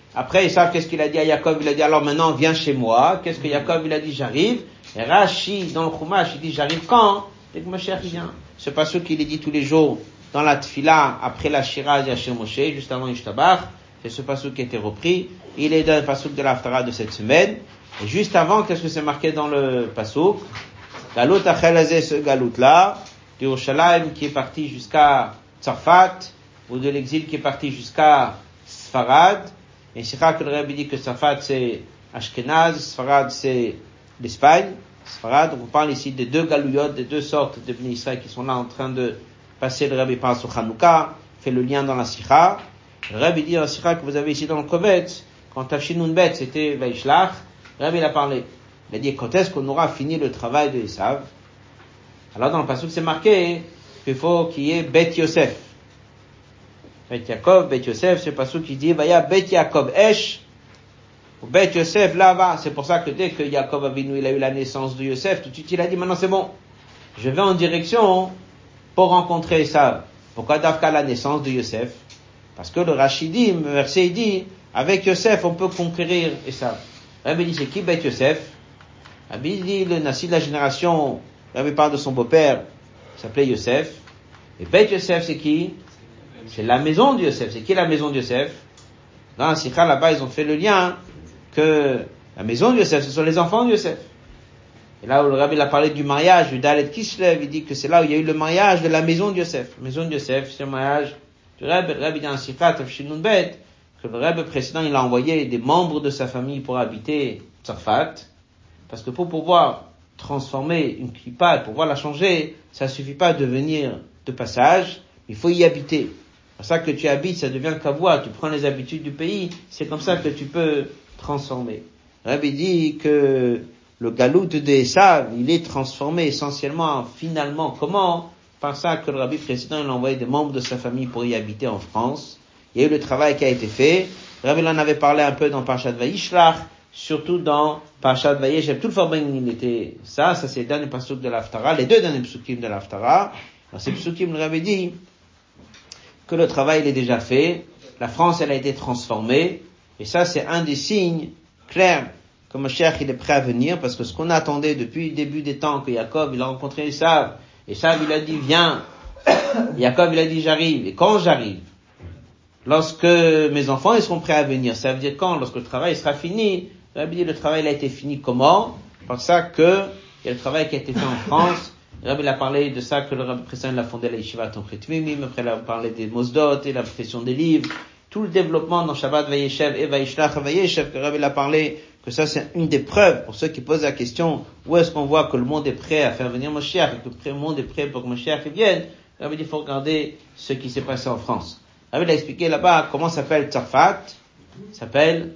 de. Après, ils savent qu'est-ce qu'il a dit à Jacob, il a dit alors maintenant viens chez moi. Qu'est-ce que Jacob il a dit? J'arrive. Et Rashi dans le Chumash il dit j'arrive quand? Dès que Mashiach vient. Ce pasouk il est dit tous les jours dans la tfila, après la Shiraz Yashir Moshe, juste avant Ishtabach, c'est ce pasouk qui a été repris. Il est dans le pasouk de l'Aftara de cette semaine. Et juste avant, qu'est-ce que c'est marqué dans le pasouk Galut Achelazé, ce galut-là, d'Urushalayim qui est parti jusqu'à Tzarfat, ou de l'exil qui est parti jusqu'à Sfarad. Et c'est que le Rabbi dit que Tzarfat c'est Ashkenaz, Sfarad c'est l'Espagne. Sfarad, on parle ici des deux galouyotes, des deux sortes de Israël qui sont là en train de passer le Rabbi parle sur Hanouka, fait le lien dans la Sikha. Le Rabbi dit dans la que vous avez ici dans le Kovetz, quand Tafshinun c'était Vaishlach, le Rabbi il a parlé. Il a dit quand est-ce qu'on aura fini le travail de Esav? Alors dans le passage c'est marqué qu'il faut qu'il y ait Bet Yosef. Bet Yaakov, Bet Yosef, c'est le passage qui dit Vaya Bet Yaakov Esh, Bet Yosef là-bas. C'est pour ça que dès que Yaakov Avinu il a eu la naissance de Yosef, tout de suite il a dit maintenant c'est bon. Je vais en direction pour rencontrer ça. Pourquoi Dafka la naissance de Yosef? Parce que le Rachidim, le verset dit, avec Yosef on peut conquérir ça. Rabbi dit c'est qui Beth Yosef? Rabbi dit le Nassi de la génération, Rabbi parle de son beau-père, s'appelait Yosef. Et Beth Yosef c'est qui? C'est la maison de Yosef. C'est qui la maison de Yosef Dans la Sikha là-bas ils ont fait le lien que la maison de Yosef ce sont les enfants de Yosef. Et là où le rabbi a parlé du mariage du Dalet Kislev, il dit que c'est là où il y a eu le mariage de la maison de Yosef. La maison de Yosef, c'est le mariage du rabbi. Le rabbi dit en Sifat, que le rabbi précédent, il a envoyé des membres de sa famille pour habiter Tzarfat. Parce que pour pouvoir transformer une kippa, pour pouvoir la changer, ça suffit pas de venir de passage, il faut y habiter. Pour ça que tu habites, ça devient kavua, tu prends les habitudes du pays, c'est comme ça que tu peux transformer. Rabbi dit que le galout des saves, il est transformé essentiellement, finalement, comment? Par ça que le rabbi précédent, il a envoyé des membres de sa famille pour y habiter en France. Il y a eu le travail qui a été fait. Le rabbi en avait parlé un peu dans Parashat Vaishlach, surtout dans Parashat Vayeshev. Tout le Farbrengen, il était ça, ça c'est le dernier pasuk de l'Aftara, les deux derniers psukim de l'Aftara. Dans ces psukim, le avait dit que le travail il est déjà fait, la France elle a été transformée, et ça c'est un des signes clairs que Moshiach il est prêt à venir, parce que ce qu'on attendait depuis le début des temps, que Jacob il a rencontré Esav, Esav il a dit viens, [COUGHS] Jacob il a dit j'arrive, et quand j'arrive, lorsque mes enfants ils seront prêts à venir, ça veut dire quand, lorsque le travail sera fini, le travail a été fini comment Par ça que il y a le travail qui a été fait en France, Rabbi a parlé de ça que le Rabbi précédent a fondé la Yeshiva Tonchetmimim, après il a parlé des Mosdot et la profession des livres, tout le développement dans Shabbat Vayeshev et Vayishlach Vayeshev que Rabbi a parlé que ça c'est une des preuves pour ceux qui posent la question où est-ce qu'on voit que le monde est prêt à faire venir Moshiach et que le monde est prêt pour que Moshiach vienne? Rabbi dit il faut regarder ce qui s'est passé en France. Rabbi a expliqué là-bas comment s'appelle Tzarfat. S'appelle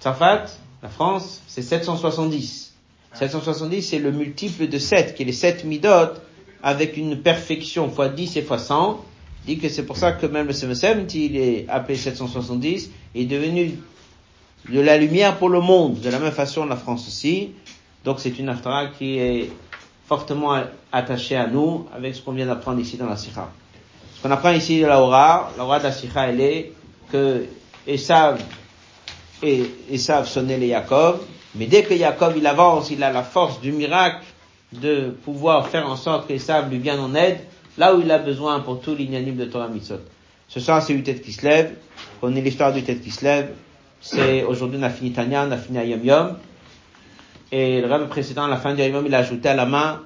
Tzarfat, la France, c'est 770. 770 c'est le multiple de 7 qui est les 7 midot avec une perfection fois 10 et fois 100 dit que c'est pour ça que même le 770 il est appelé 770 est devenu de la lumière pour le monde, de la même façon la France aussi. Donc c'est une aftara qui est fortement attachée à nous avec ce qu'on vient d'apprendre ici dans la Sikha. Ce qu'on apprend ici de la Hora, la Hora de la Sikha, elle est que Esav et Esav sonnaient les Yaakov, mais dès que Yaakov il avance, il a la force du miracle de pouvoir faire en sorte qu'Esav lui vienne en aide, là où il a besoin pour tout l'ignanime de Torah Mitzot. Ce soir, c'est une tête qui se lève, on est l'histoire du tête qui se lève, c'est aujourd'hui on a fini Tanya, on a fini Ayom Yom. Et le rêve précédent, à la fin du Ayom Yom, il a ajouté à la main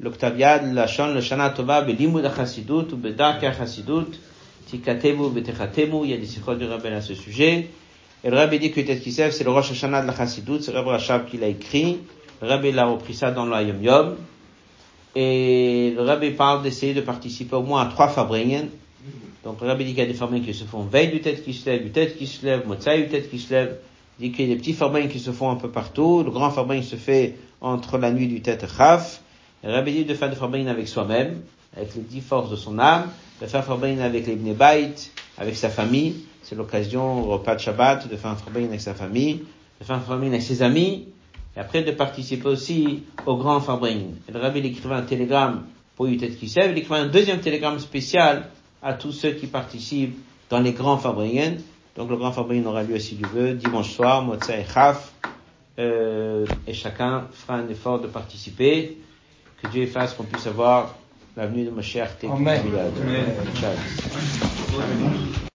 l'Octaviad, la Shon, le Shana Tova, Belimud HaChassidut, ou Bedark HaChassidut, Tikatemu, Betechatemu, il y a des sikhot du Rabbi à ce sujet. Et le Rabbi dit que Tet Kisef, c'est le Rosh Hashanah de la Chassidut, c'est le Rabbi Rachab qui l'a écrit. Le Rabbi l'a repris ça dans l'Ayom Yom. Et le Rabbi parle d'essayer de participer au moins à trois Fabringen, donc le rabbi dit qu'il y a des farmins qui se font veille du se lève, du se lève, motsai du se lève. Il dit qu'il y a des petits farmins qui se font un peu partout. Le grand farmin se fait entre la nuit du tête chaf. Le rabbi dit de faire des farmins avec soi-même, avec les dix forces de son âme, de faire farmins avec les bnebait, avec sa famille. C'est l'occasion au repas de Shabbat de faire un farmins avec sa famille, de faire un farmins avec ses amis, et après de participer aussi au grand farmins. Et le rabbi écrivait un télégramme pour se lève, il écrivait un deuxième télégramme spécial à tous ceux qui participent dans les grands Fabriens. Donc le grand Fabrien aura lieu, si Dieu veut, dimanche soir, Motsa et Chaf, euh, et chacun fera un effort de participer. Que Dieu fasse qu'on puisse avoir l'avenue de Amen. Amen.